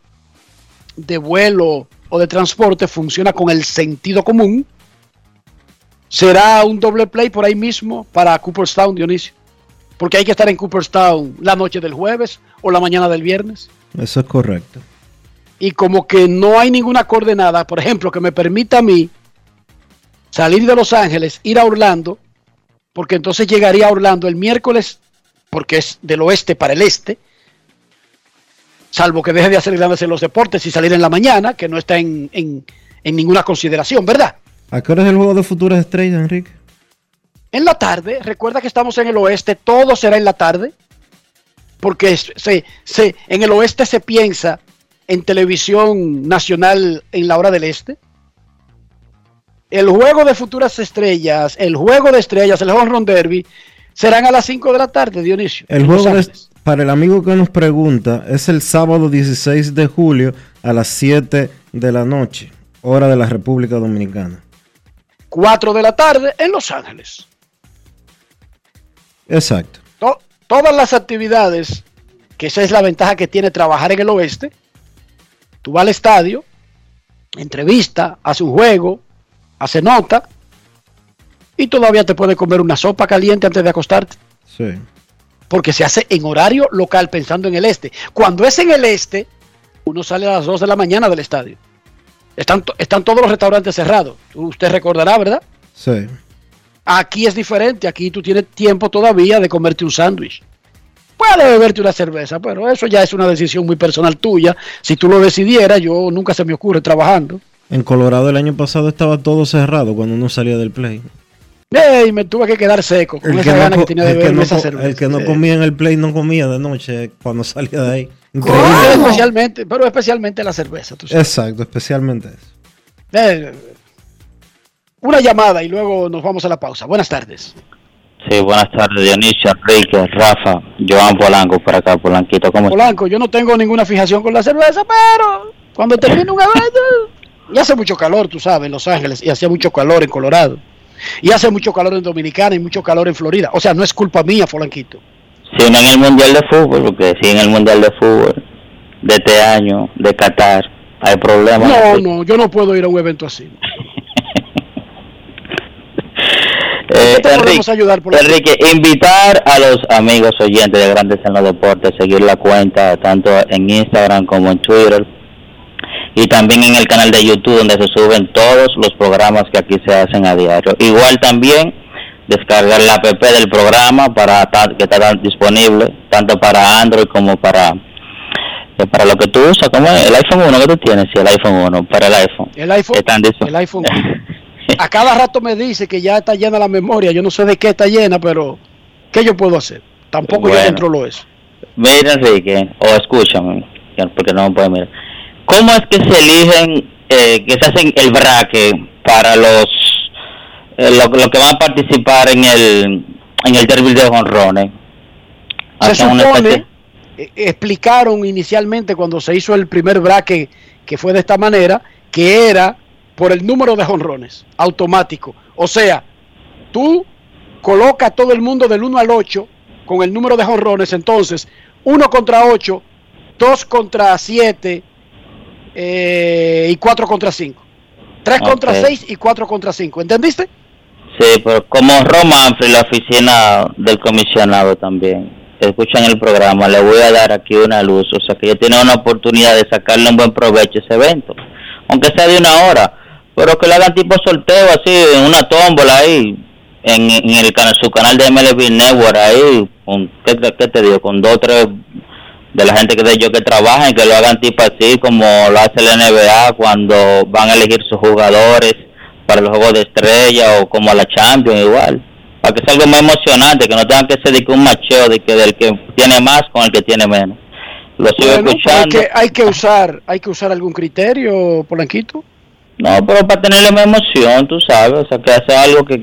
de vuelo o de transporte, funciona con el sentido común. Será un doble play por ahí mismo para Cooperstown, Dionisio. Porque hay que estar en Cooperstown la noche del jueves o la mañana del viernes. Eso es correcto. Y como que no hay ninguna coordenada, por ejemplo, que me permita a mí salir de Los Ángeles, ir a Orlando, porque entonces llegaría a Orlando el miércoles, porque es del oeste para el este, salvo que deje de hacer grandes en los deportes y salir en la mañana, que no está en, en, en ninguna consideración, ¿verdad? ¿A qué hora es el juego de futuras estrellas, Enrique? En la tarde, recuerda que estamos en el oeste, todo será en la tarde, porque se, se, en el oeste se piensa en televisión nacional en la hora del este. El juego de futuras estrellas, el juego de estrellas, el Home Run Derby, serán a las 5 de la tarde, Dionisio. El juego de, para el amigo que nos pregunta, es el sábado 16 de julio a las 7 de la noche, hora de la República Dominicana. 4 de la tarde en Los Ángeles. Exacto. To todas las actividades, que esa es la ventaja que tiene trabajar en el oeste, tú vas al estadio, entrevista, hace un juego, hace nota, y todavía te puedes comer una sopa caliente antes de acostarte. Sí. Porque se hace en horario local pensando en el este. Cuando es en el este, uno sale a las 2 de la mañana del estadio. Están, están todos los restaurantes cerrados. Usted recordará, ¿verdad? Sí. Aquí es diferente. Aquí tú tienes tiempo todavía de comerte un sándwich. Puedes beberte una cerveza, pero eso ya es una decisión muy personal tuya. Si tú lo decidieras, yo nunca se me ocurre trabajando. En Colorado el año pasado estaba todo cerrado cuando uno salía del play. Ey, me tuve que quedar seco con El esa que, gana no, que tenía de no esa cerveza. el que no comía en el play no comía de noche cuando salía de ahí. Especialmente, pero especialmente la cerveza. tú sabes. Exacto, especialmente eso. Eh, una llamada y luego nos vamos a la pausa. Buenas tardes. Sí, buenas tardes, Dionisio, Enrique, Rafa, Joan Polanco por acá, Polanquito, ¿cómo estás? Polanco, yo no tengo ninguna fijación con la cerveza, pero cuando termine un evento, y hace mucho calor, tú sabes, en Los Ángeles, y hacía mucho calor en Colorado, y hace mucho calor en Dominicana y mucho calor en Florida. O sea, no es culpa mía, Polanquito. Sí, no en el Mundial de Fútbol, porque sí en el Mundial de Fútbol de este año, de Qatar, hay problemas. No, no, yo no puedo ir a un evento así. <laughs> Eh, te podemos ayudar, Polanco? Enrique, invitar a los amigos oyentes de Grandes en los Deportes a seguir la cuenta tanto en Instagram como en Twitter y también en el canal de YouTube donde se suben todos los programas que aquí se hacen a diario. Igual también descargar la app del programa para que está disponible tanto para Android como para eh, para lo que tú usas, como el iPhone 1 que tú tienes, sí, el iPhone 1, para el iPhone. El iPhone, el. <laughs> A cada rato me dice que ya está llena la memoria. Yo no sé de qué está llena, pero ¿qué yo puedo hacer? Tampoco yo controlo eso. Mira, Enrique, o escúchame, porque no me puede mirar. ¿Cómo es que se eligen, eh, que se hacen el braque para los eh, lo, lo que van a participar en el en el derby de jonrones? Se supone, eh, explicaron inicialmente cuando se hizo el primer braque que fue de esta manera, que era por el número de jonrones automático. O sea, tú colocas a todo el mundo del 1 al 8 con el número de jonrones, entonces 1 contra 8, 2 contra 7 eh, y 4 contra 5. 3 contra Ok. 6 y 4 contra 5. ¿Entendiste? Sí, pero como Ron Manfred, la oficina del comisionado también, escuchan el programa, le voy a dar aquí una luz, o sea que ellos tienen una oportunidad de sacarle un buen provecho a ese evento, aunque sea de una hora, pero que le hagan tipo sorteo así, en una tómbola ahí, en, en el canal, su canal de MLB Network ahí, con, ¿qué, te- digo? Con dos o tres de la gente que de ellos que trabajan, que lo hagan tipo así, como lo hace la NBA cuando van a elegir sus jugadores para los juegos de estrella o como a la Champions igual para que sea algo más emocionante que no tengan que ser de que un macheo de que del que tiene más con el que tiene menos lo sigo Bueno, hay, escuchando que, hay que usar hay que usar algún criterio, Polanquito. no pero para tenerle más emoción tú sabes o sea que sea algo que,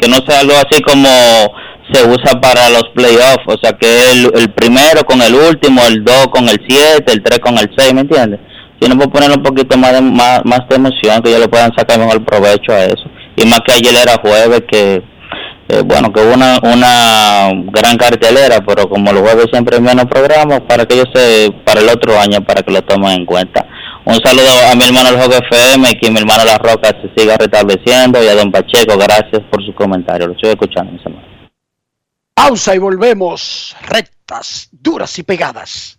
que no sea algo así como se usa para los playoffs o sea que el, el primero con el último el dos con el siete el tres con el seis ¿me entiendes? Si no puedo ponerle un poquito más de, más, más de emoción que ellos le puedan sacar mejor provecho a eso y más que ayer era jueves que eh, bueno, que hubo una, una gran cartelera, pero como los jueves siempre hay menos programas, para que ellos se, para el otro año, para que lo tomen en cuenta. Un saludo a mi hermano el Juego FM, que mi hermano La Roca se siga restableciendo, y a don Pacheco, gracias por su comentario, lo estoy escuchando, mis hermanos. Pausa y volvemos. Rectas, duras y pegadas.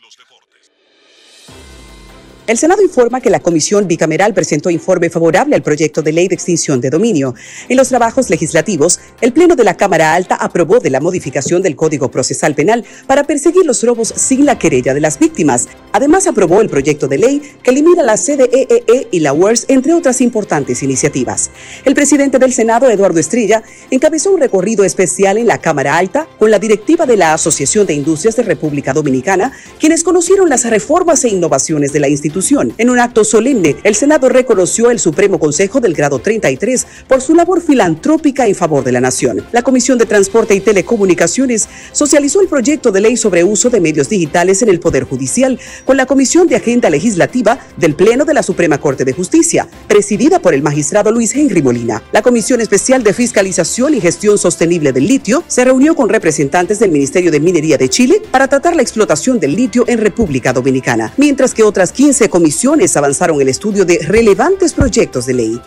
El Senado informa que la Comisión Bicameral presentó informe favorable al proyecto de ley de extinción de dominio. En los trabajos legislativos, el Pleno de la Cámara Alta aprobó de la modificación del Código Procesal Penal para perseguir los robos sin la querella de las víctimas. Además, aprobó el proyecto de ley que elimina la CDEE y la WERS, entre otras importantes iniciativas. El presidente del Senado, Eduardo Estrella, encabezó un recorrido especial en la Cámara Alta con la directiva de la Asociación de Industrias de República Dominicana, quienes conocieron las reformas e innovaciones de la institución. En un acto solemne, el Senado reconoció el Supremo Consejo del grado 33 por su labor filantrópica en favor de la nación. La Comisión de Transporte y Telecomunicaciones socializó el proyecto de ley sobre uso de medios digitales en el Poder Judicial con la Comisión de Agenda Legislativa del Pleno de la Suprema Corte de Justicia, presidida por el magistrado Luis Henry Molina. La Comisión Especial de Fiscalización y Gestión Sostenible del Litio se reunió con representantes del Ministerio de Minería de Chile para tratar la explotación del litio en República Dominicana, mientras que otras 15 comisiones avanzaron el estudio de relevantes proyectos de ley.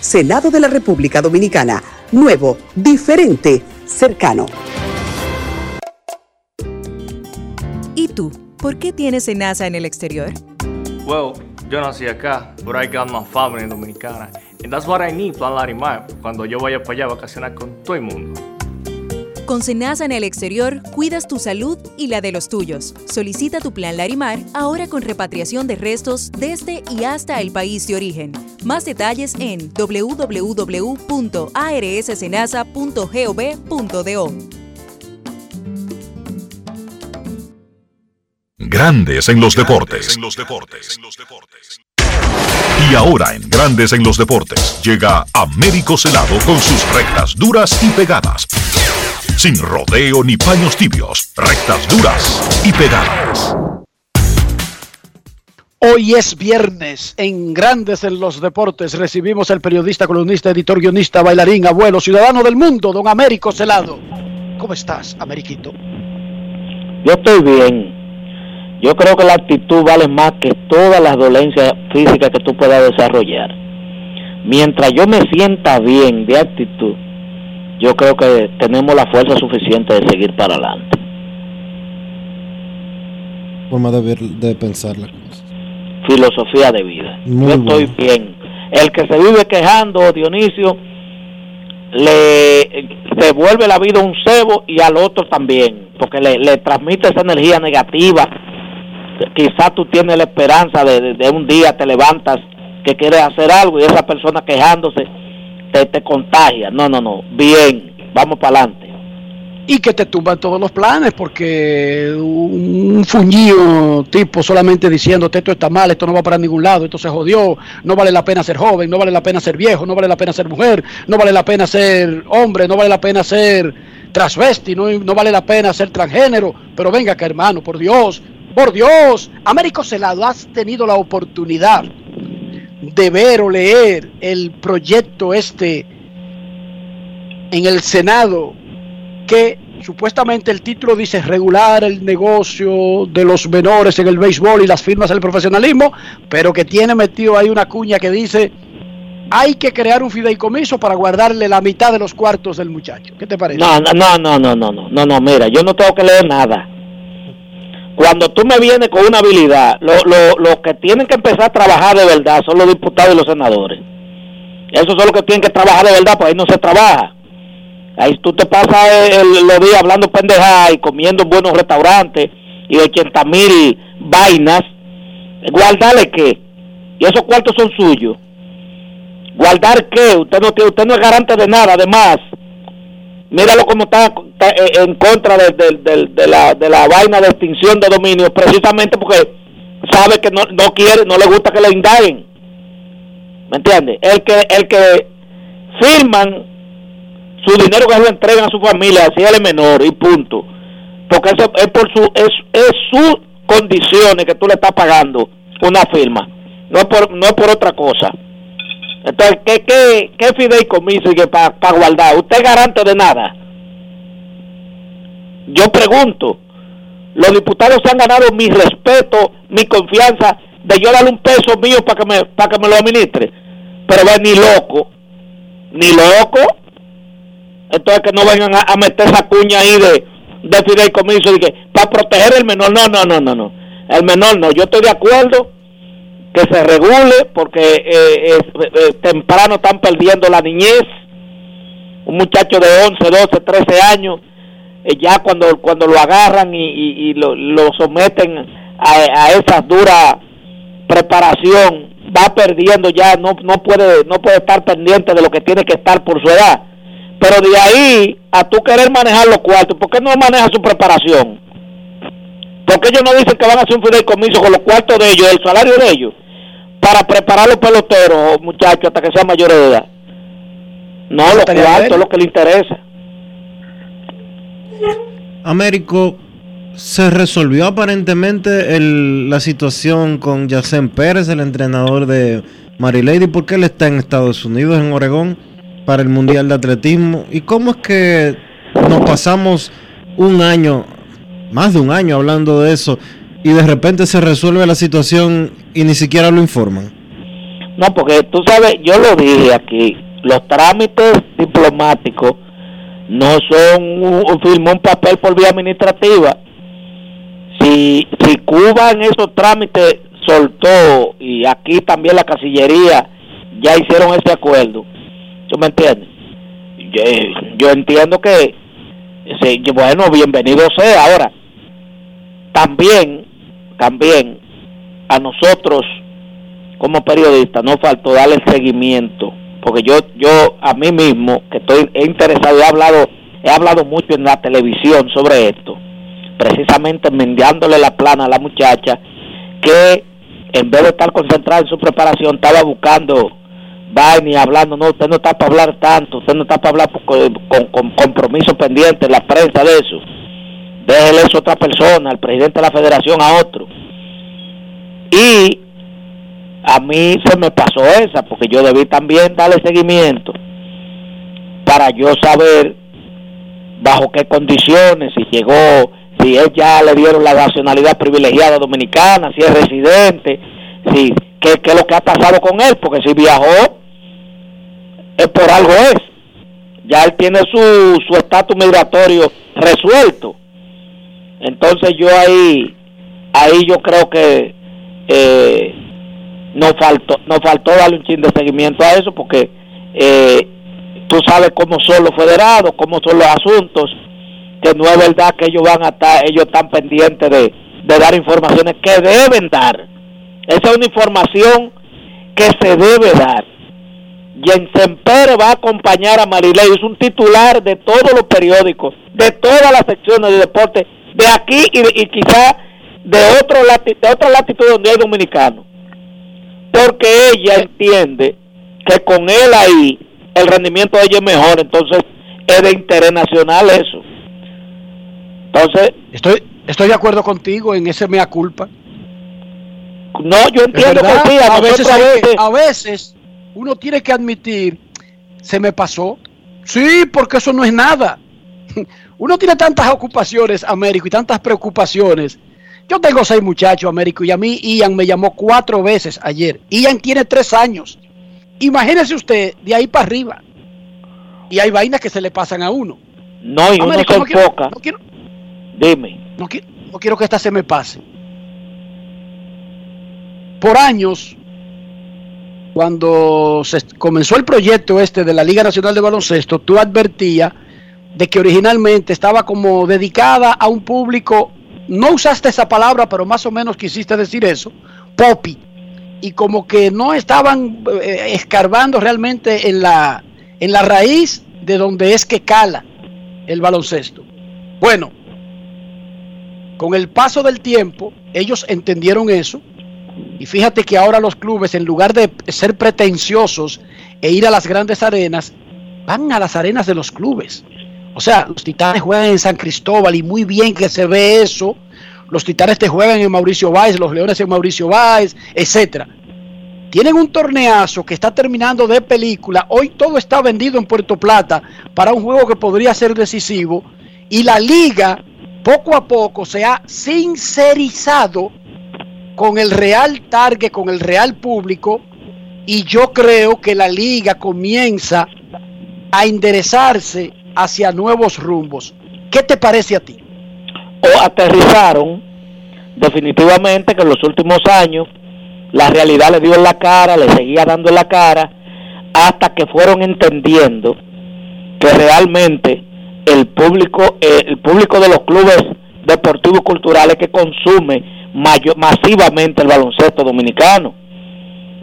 Senado de la República Dominicana, nuevo, diferente, cercano. ¿Y tú? ¿Por qué tienes NASA en el exterior? Well, yo nací acá, but I got my family dominicana. And that's what I need, Plan Larimar, cuando yo vaya para allá a vacacionar con todo el mundo. Con Senasa en el exterior, cuidas tu salud y la de los tuyos. Solicita tu plan Larimar ahora con repatriación de restos desde y hasta el país de origen. Más detalles en www.arssenasa.gov.do. Grandes en los deportes. Y ahora en Grandes en los deportes llega Américo Celado con sus rectas duras y pegadas. Sin rodeo ni paños tibios, rectas duras y pegadas. Hoy es viernes en Grandes en los Deportes. Recibimos al periodista, columnista, editor, guionista, bailarín, abuelo, ciudadano del mundo, don Américo Celado. ¿Cómo estás, Ameriquito? Yo estoy bien. Yo creo que la actitud vale más que todas las dolencias físicas que tú puedas desarrollar. Mientras yo me sienta bien de actitud, yo creo que tenemos la fuerza suficiente de seguir para adelante. Forma de, ver, de pensar la cosa. Filosofía de vida. Muy yo estoy bueno. bien. El que se vive quejando, Dionisio, le se vuelve la vida un cebo y al otro también, porque le, le transmite esa energía negativa. Quizás tú tienes la esperanza de, de- de un día te levantas que quieres hacer algo y esa persona quejándose te, contagia. No, no, no. Bien, vamos para adelante. Y que te tumban todos los planes porque un fuñido tipo solamente diciéndote esto está mal, esto no va para ningún lado, esto se jodió, no vale la pena ser joven, no vale la pena ser viejo, no vale la pena ser mujer, no vale la pena ser hombre, no vale la pena ser transvesti, no, no vale la pena ser transgénero, pero venga acá hermano, por Dios, por Dios, Américo Celado, has tenido la oportunidad de ver o leer el proyecto este en el Senado que supuestamente el título dice regular el negocio de los menores en el béisbol y las firmas del profesionalismo, pero que tiene metido ahí una cuña que dice hay que crear un fideicomiso para guardarle la mitad de los cuartos del muchacho. ¿Qué te parece? No, no, no, no, no, no, no, no, mira, yo no tengo que leer nada. Cuando tú me vienes con una habilidad, los lo, lo que tienen que empezar a trabajar de verdad son los diputados y los senadores. Esos son los que tienen que trabajar de verdad, pues ahí no se trabaja. Ahí tú te pasas los días hablando pendejadas y comiendo en buenos restaurantes y 80 mil vainas. ¿Guardarle qué? Y esos cuartos son suyos. ¿Guardar qué? Usted no, usted no es garante de nada, además. Míralo como está, eh, en contra de, la, de la vaina de extinción de dominio, precisamente porque sabe que no, no quiere, no le gusta que le indaguen. ¿Me entiende? El que, el que firman su dinero que se entregan a su familia, así él es menor y punto. Porque eso es por su, es, es sus condiciones que tú le estás pagando una firma, no es por, no es por otra cosa. Entonces, ¿qué, qué, qué fideicomiso y para guardar? ¿Usted es garante de nada? Yo pregunto, los diputados se han ganado mi respeto, mi confianza de yo darle un peso mío para que me, para que me lo administre. Pero ve, ni loco, ni loco. Entonces que no vengan a, a meter esa cuña ahí de, de fideicomiso de que para proteger el menor. No, no, no, no, no. El menor no. Yo estoy de acuerdo que se regule porque eh, es- eh, temprano están perdiendo la niñez. Un muchacho de 11, 12, 13 años, eh, ya cuando, cuando lo agarran y, y- y lo, someten a, a esa dura preparación, va perdiendo ya, no, no, puede, no puede estar pendiente de lo que tiene que estar por su edad. Pero de ahí a tú querer manejar los cuartos, ¿por qué no maneja su preparación? ¿Por qué ellos no dicen que van a hacer un fideicomiso con los cuartos de ellos, el salario de ellos, para preparar los peloteros, muchachos, hasta que sean mayores de edad? No, cuartos bueno. es lo que le interesa. Américo, se resolvió aparentemente el- la situación con Yacen Pérez, el entrenador de Marilady, porque él está en Estados Unidos, en Oregón, para el Mundial de Atletismo. ¿Y cómo es que nos pasamos un año, más de un año hablando de eso, y de repente se resuelve la situación y ni siquiera lo informan? No, porque tú sabes, yo lo dije aquí, los trámites diplomáticos no son un, firmar un papel por vía administrativa. Si, si Cuba en esos trámites soltó y aquí también la Cancillería ya hicieron ese acuerdo, ¿tú me entiendes? Yo, yo entiendo que, bueno, bienvenido sea. Ahora, también, también a nosotros como periodista no faltó darle seguimiento porque yo yo a mí mismo que estoy interesado he hablado he hablado mucho en la televisión sobre esto precisamente mendiándole la plana a la muchacha que en vez de estar concentrada en su preparación estaba buscando vaina y hablando no usted no está para hablar tanto usted no está para hablar con, con- con compromiso pendiente la prensa de eso déjele eso a otra persona al presidente de la federación a otro y a mí se me pasó esa porque yo debí también darle seguimiento para yo saber bajo qué condiciones, si llegó, si él ya le dieron la nacionalidad privilegiada dominicana, si es residente, si qué, qué es lo que ha pasado con él, porque si viajó es por algo es. Ya él tiene su su estatus migratorio resuelto. Entonces yo ahí ahí yo creo que eh, nos faltó nos faltó darle un chin de seguimiento a eso porque eh, tú sabes cómo son los federados cómo son los asuntos que no es verdad que ellos van a estar ellos están pendientes de, dar informaciones que deben dar. Esa es una información que se debe dar. Jensen Pérez va a acompañar a Marilei, es un titular de todos los periódicos, de todas las secciones de deporte, de aquí y, y quizá de otro lati- de otra latitud donde hay dominicanos porque ella entiende que con él ahí el rendimiento de ella es mejor, entonces es de interés nacional eso. Entonces, Estoy, estoy de acuerdo contigo en ese mea culpa. no, yo entiendo que sí, a, a veces, a veces- a veces uno tiene que admitir, se me pasó. Sí, porque eso no es nada. Uno tiene tantas ocupaciones, Américo, y tantas preocupaciones. Yo tengo seis muchachos, Américo, y a mí Ian me llamó cuatro veces ayer. Ian tiene tres años. Imagínese usted de ahí para arriba. Y hay vainas que se le pasan a uno. No, y uno Américo, se no quiero- no quiero- Dime. no, qui- no quiero que esta se me pase. Por años, cuando se comenzó el proyecto este de la Liga Nacional de Baloncesto, tú advertías de que originalmente estaba como dedicada a un público, no usaste esa palabra, pero más o menos quisiste decir eso, popi, y como que no estaban eh, escarbando realmente en la, en la raíz de donde es que cala el baloncesto. Bueno, con el paso del tiempo, ellos entendieron eso. Y fíjate que ahora los clubes, en lugar de ser pretenciosos e ir a las grandes arenas, van a las arenas de los clubes. O sea, los titanes juegan en San Cristóbal y muy bien que se ve eso. Los titanes te juegan en Mauricio Báez, los leones en Mauricio Báez, etcétera. Tienen un torneazo que está terminando de película. Hoy todo está vendido en Puerto Plata para un juego que podría ser decisivo. Y la liga, poco a poco, se ha sincerizado con el real target, con el real público. Y yo creo que la liga comienza a enderezarse hacia nuevos rumbos. ¿Qué te parece a ti? o aterrizaron definitivamente que en los últimos años la realidad le dio en la cara, le seguía dando en la cara, hasta que fueron entendiendo que realmente el público, eh, el público de los clubes deportivos culturales que consume masivamente el baloncesto dominicano.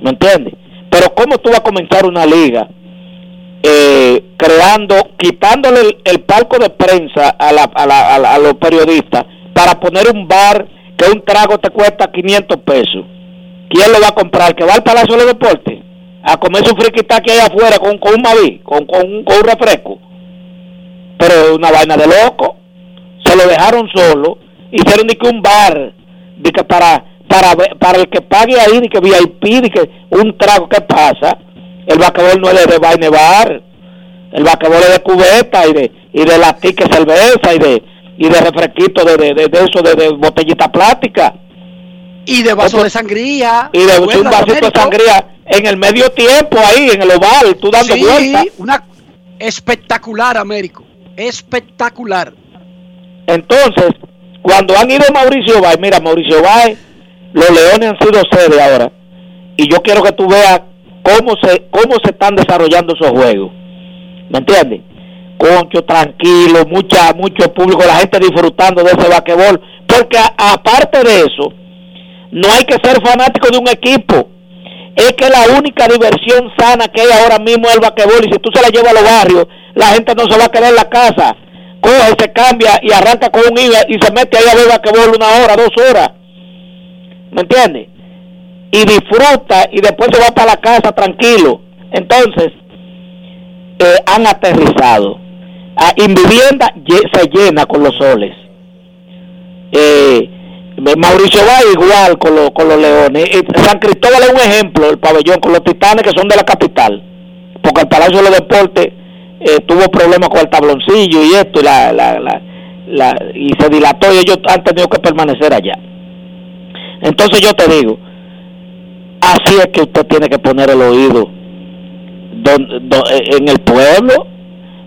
¿Me entiendes? Pero ¿cómo tú vas a comenzar una liga eh, creando, quitándole el, el palco de prensa a, la, a, la- a la- a los periodistas para poner un bar que un trago te cuesta 500 pesos? ¿Quién lo va a comprar? ¿Que va al Palacio de Deportes? A comer su friquitaki ahí afuera con, con un maví, con, con, un- con un refresco. Pero una vaina de loco. Se lo dejaron solo. Hicieron ni que un bar, de que para, para, para el que pague ahí, de que VIP, de que un trago, ¿qué pasa? El basquetbol no es de vaina bar. El basquetbol es de cubeta y de, y de latique cerveza y de, y de refresquito de, de, de, eso, de, de botellita plástica. Y de vaso de sangría. Y de ¿Te acuerdas, un vasito de sangría en el medio tiempo ahí, en el oval, tú dando Sí, vueltas. una espectacular, Américo. Espectacular. Entonces, cuando han ido Mauricio Bay, mira, Mauricio Bay, los Leones han sido sede ahora. Y yo quiero que tú veas cómo se cómo se están desarrollando esos juegos. ¿Me entiendes? Concho, tranquilo, mucha mucho público, la gente disfrutando de ese basquetbol. Porque aparte de eso, no hay que ser fanático de un equipo. Es que la única diversión sana que hay ahora mismo es el basquetbol. Y si tú se la llevas a los barrios, la gente no se va a quedar en la casa. Coge, se cambia y arranca con un IVA y se mete ahí a ver basquetbol una hora, dos horas. ¿Me entiendes? Y disfruta y después se va para la casa tranquilo. Entonces, eh, han aterrizado. Ah, en vivienda se llena con los soles. Eh, Mauricio va igual con, lo- con los leones. Eh, San Cristóbal es un ejemplo, el pabellón con los titanes que son de la capital. Porque el Palacio de los Deportes eh, tuvo problemas con el tabloncillo y esto, y, la, la, la- la- y se dilató y ellos han tenido que permanecer allá. Entonces yo te digo, así es que usted tiene que poner el oído don- do- eh, en el pueblo.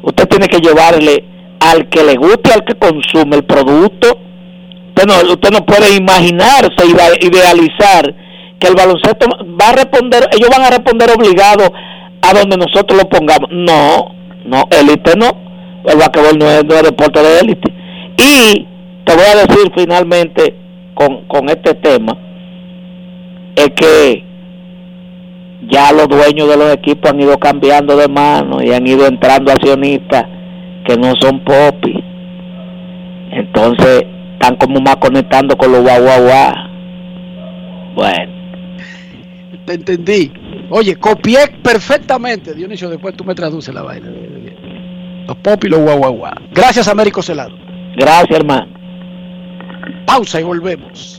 Usted tiene que llevarle al que le guste, al que consume el producto. Usted no, usted no puede imaginarse, ide- idealizar que el baloncesto va a responder, ellos van a responder obligados a donde nosotros lo pongamos. No, no, élite no. El basquetbol no es, no es deporte de élite. Y te voy a decir finalmente con, con este tema, es que ya los dueños de los equipos han ido cambiando de mano y han ido entrando accionistas que no son popis. Entonces están como más conectando con los guau. Bueno, Te entendí. Oye, copié perfectamente. Dionisio, después tú me traduces la vaina. Los pop y los guau. Gracias, Américo Celado. gracias hermano. Pausa y volvemos.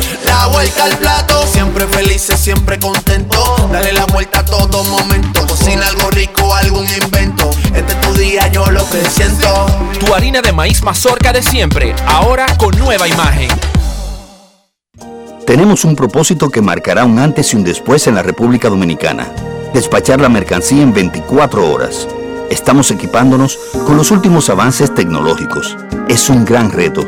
La vuelta al plato, siempre felices, siempre contento. Dale la vuelta a todo momento. Cocina algo rico, algún invento. Este es tu día, yo lo que siento. Tu harina de maíz mazorca de siempre, ahora con nueva imagen. Tenemos un propósito que marcará un antes y un después en la República Dominicana. Despachar la mercancía en 24 horas. Estamos equipándonos con los últimos avances tecnológicos. Es un gran reto,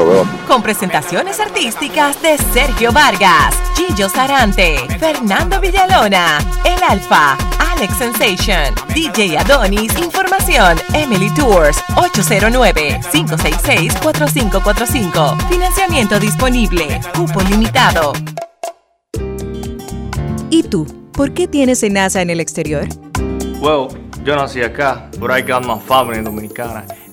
Lo veo aquí. Con presentaciones artísticas de Sergio Vargas, Gillo Sarante, Fernando Villalona, El Alfa, Alex Sensation, DJ Adonis, Información, Emily Tours, 809-566-4545. Financiamiento disponible, cupo limitado. ¿Y tú? ¿Por qué tienes NASA en el exterior? Well, yo nací acá, but I got my family dominicana.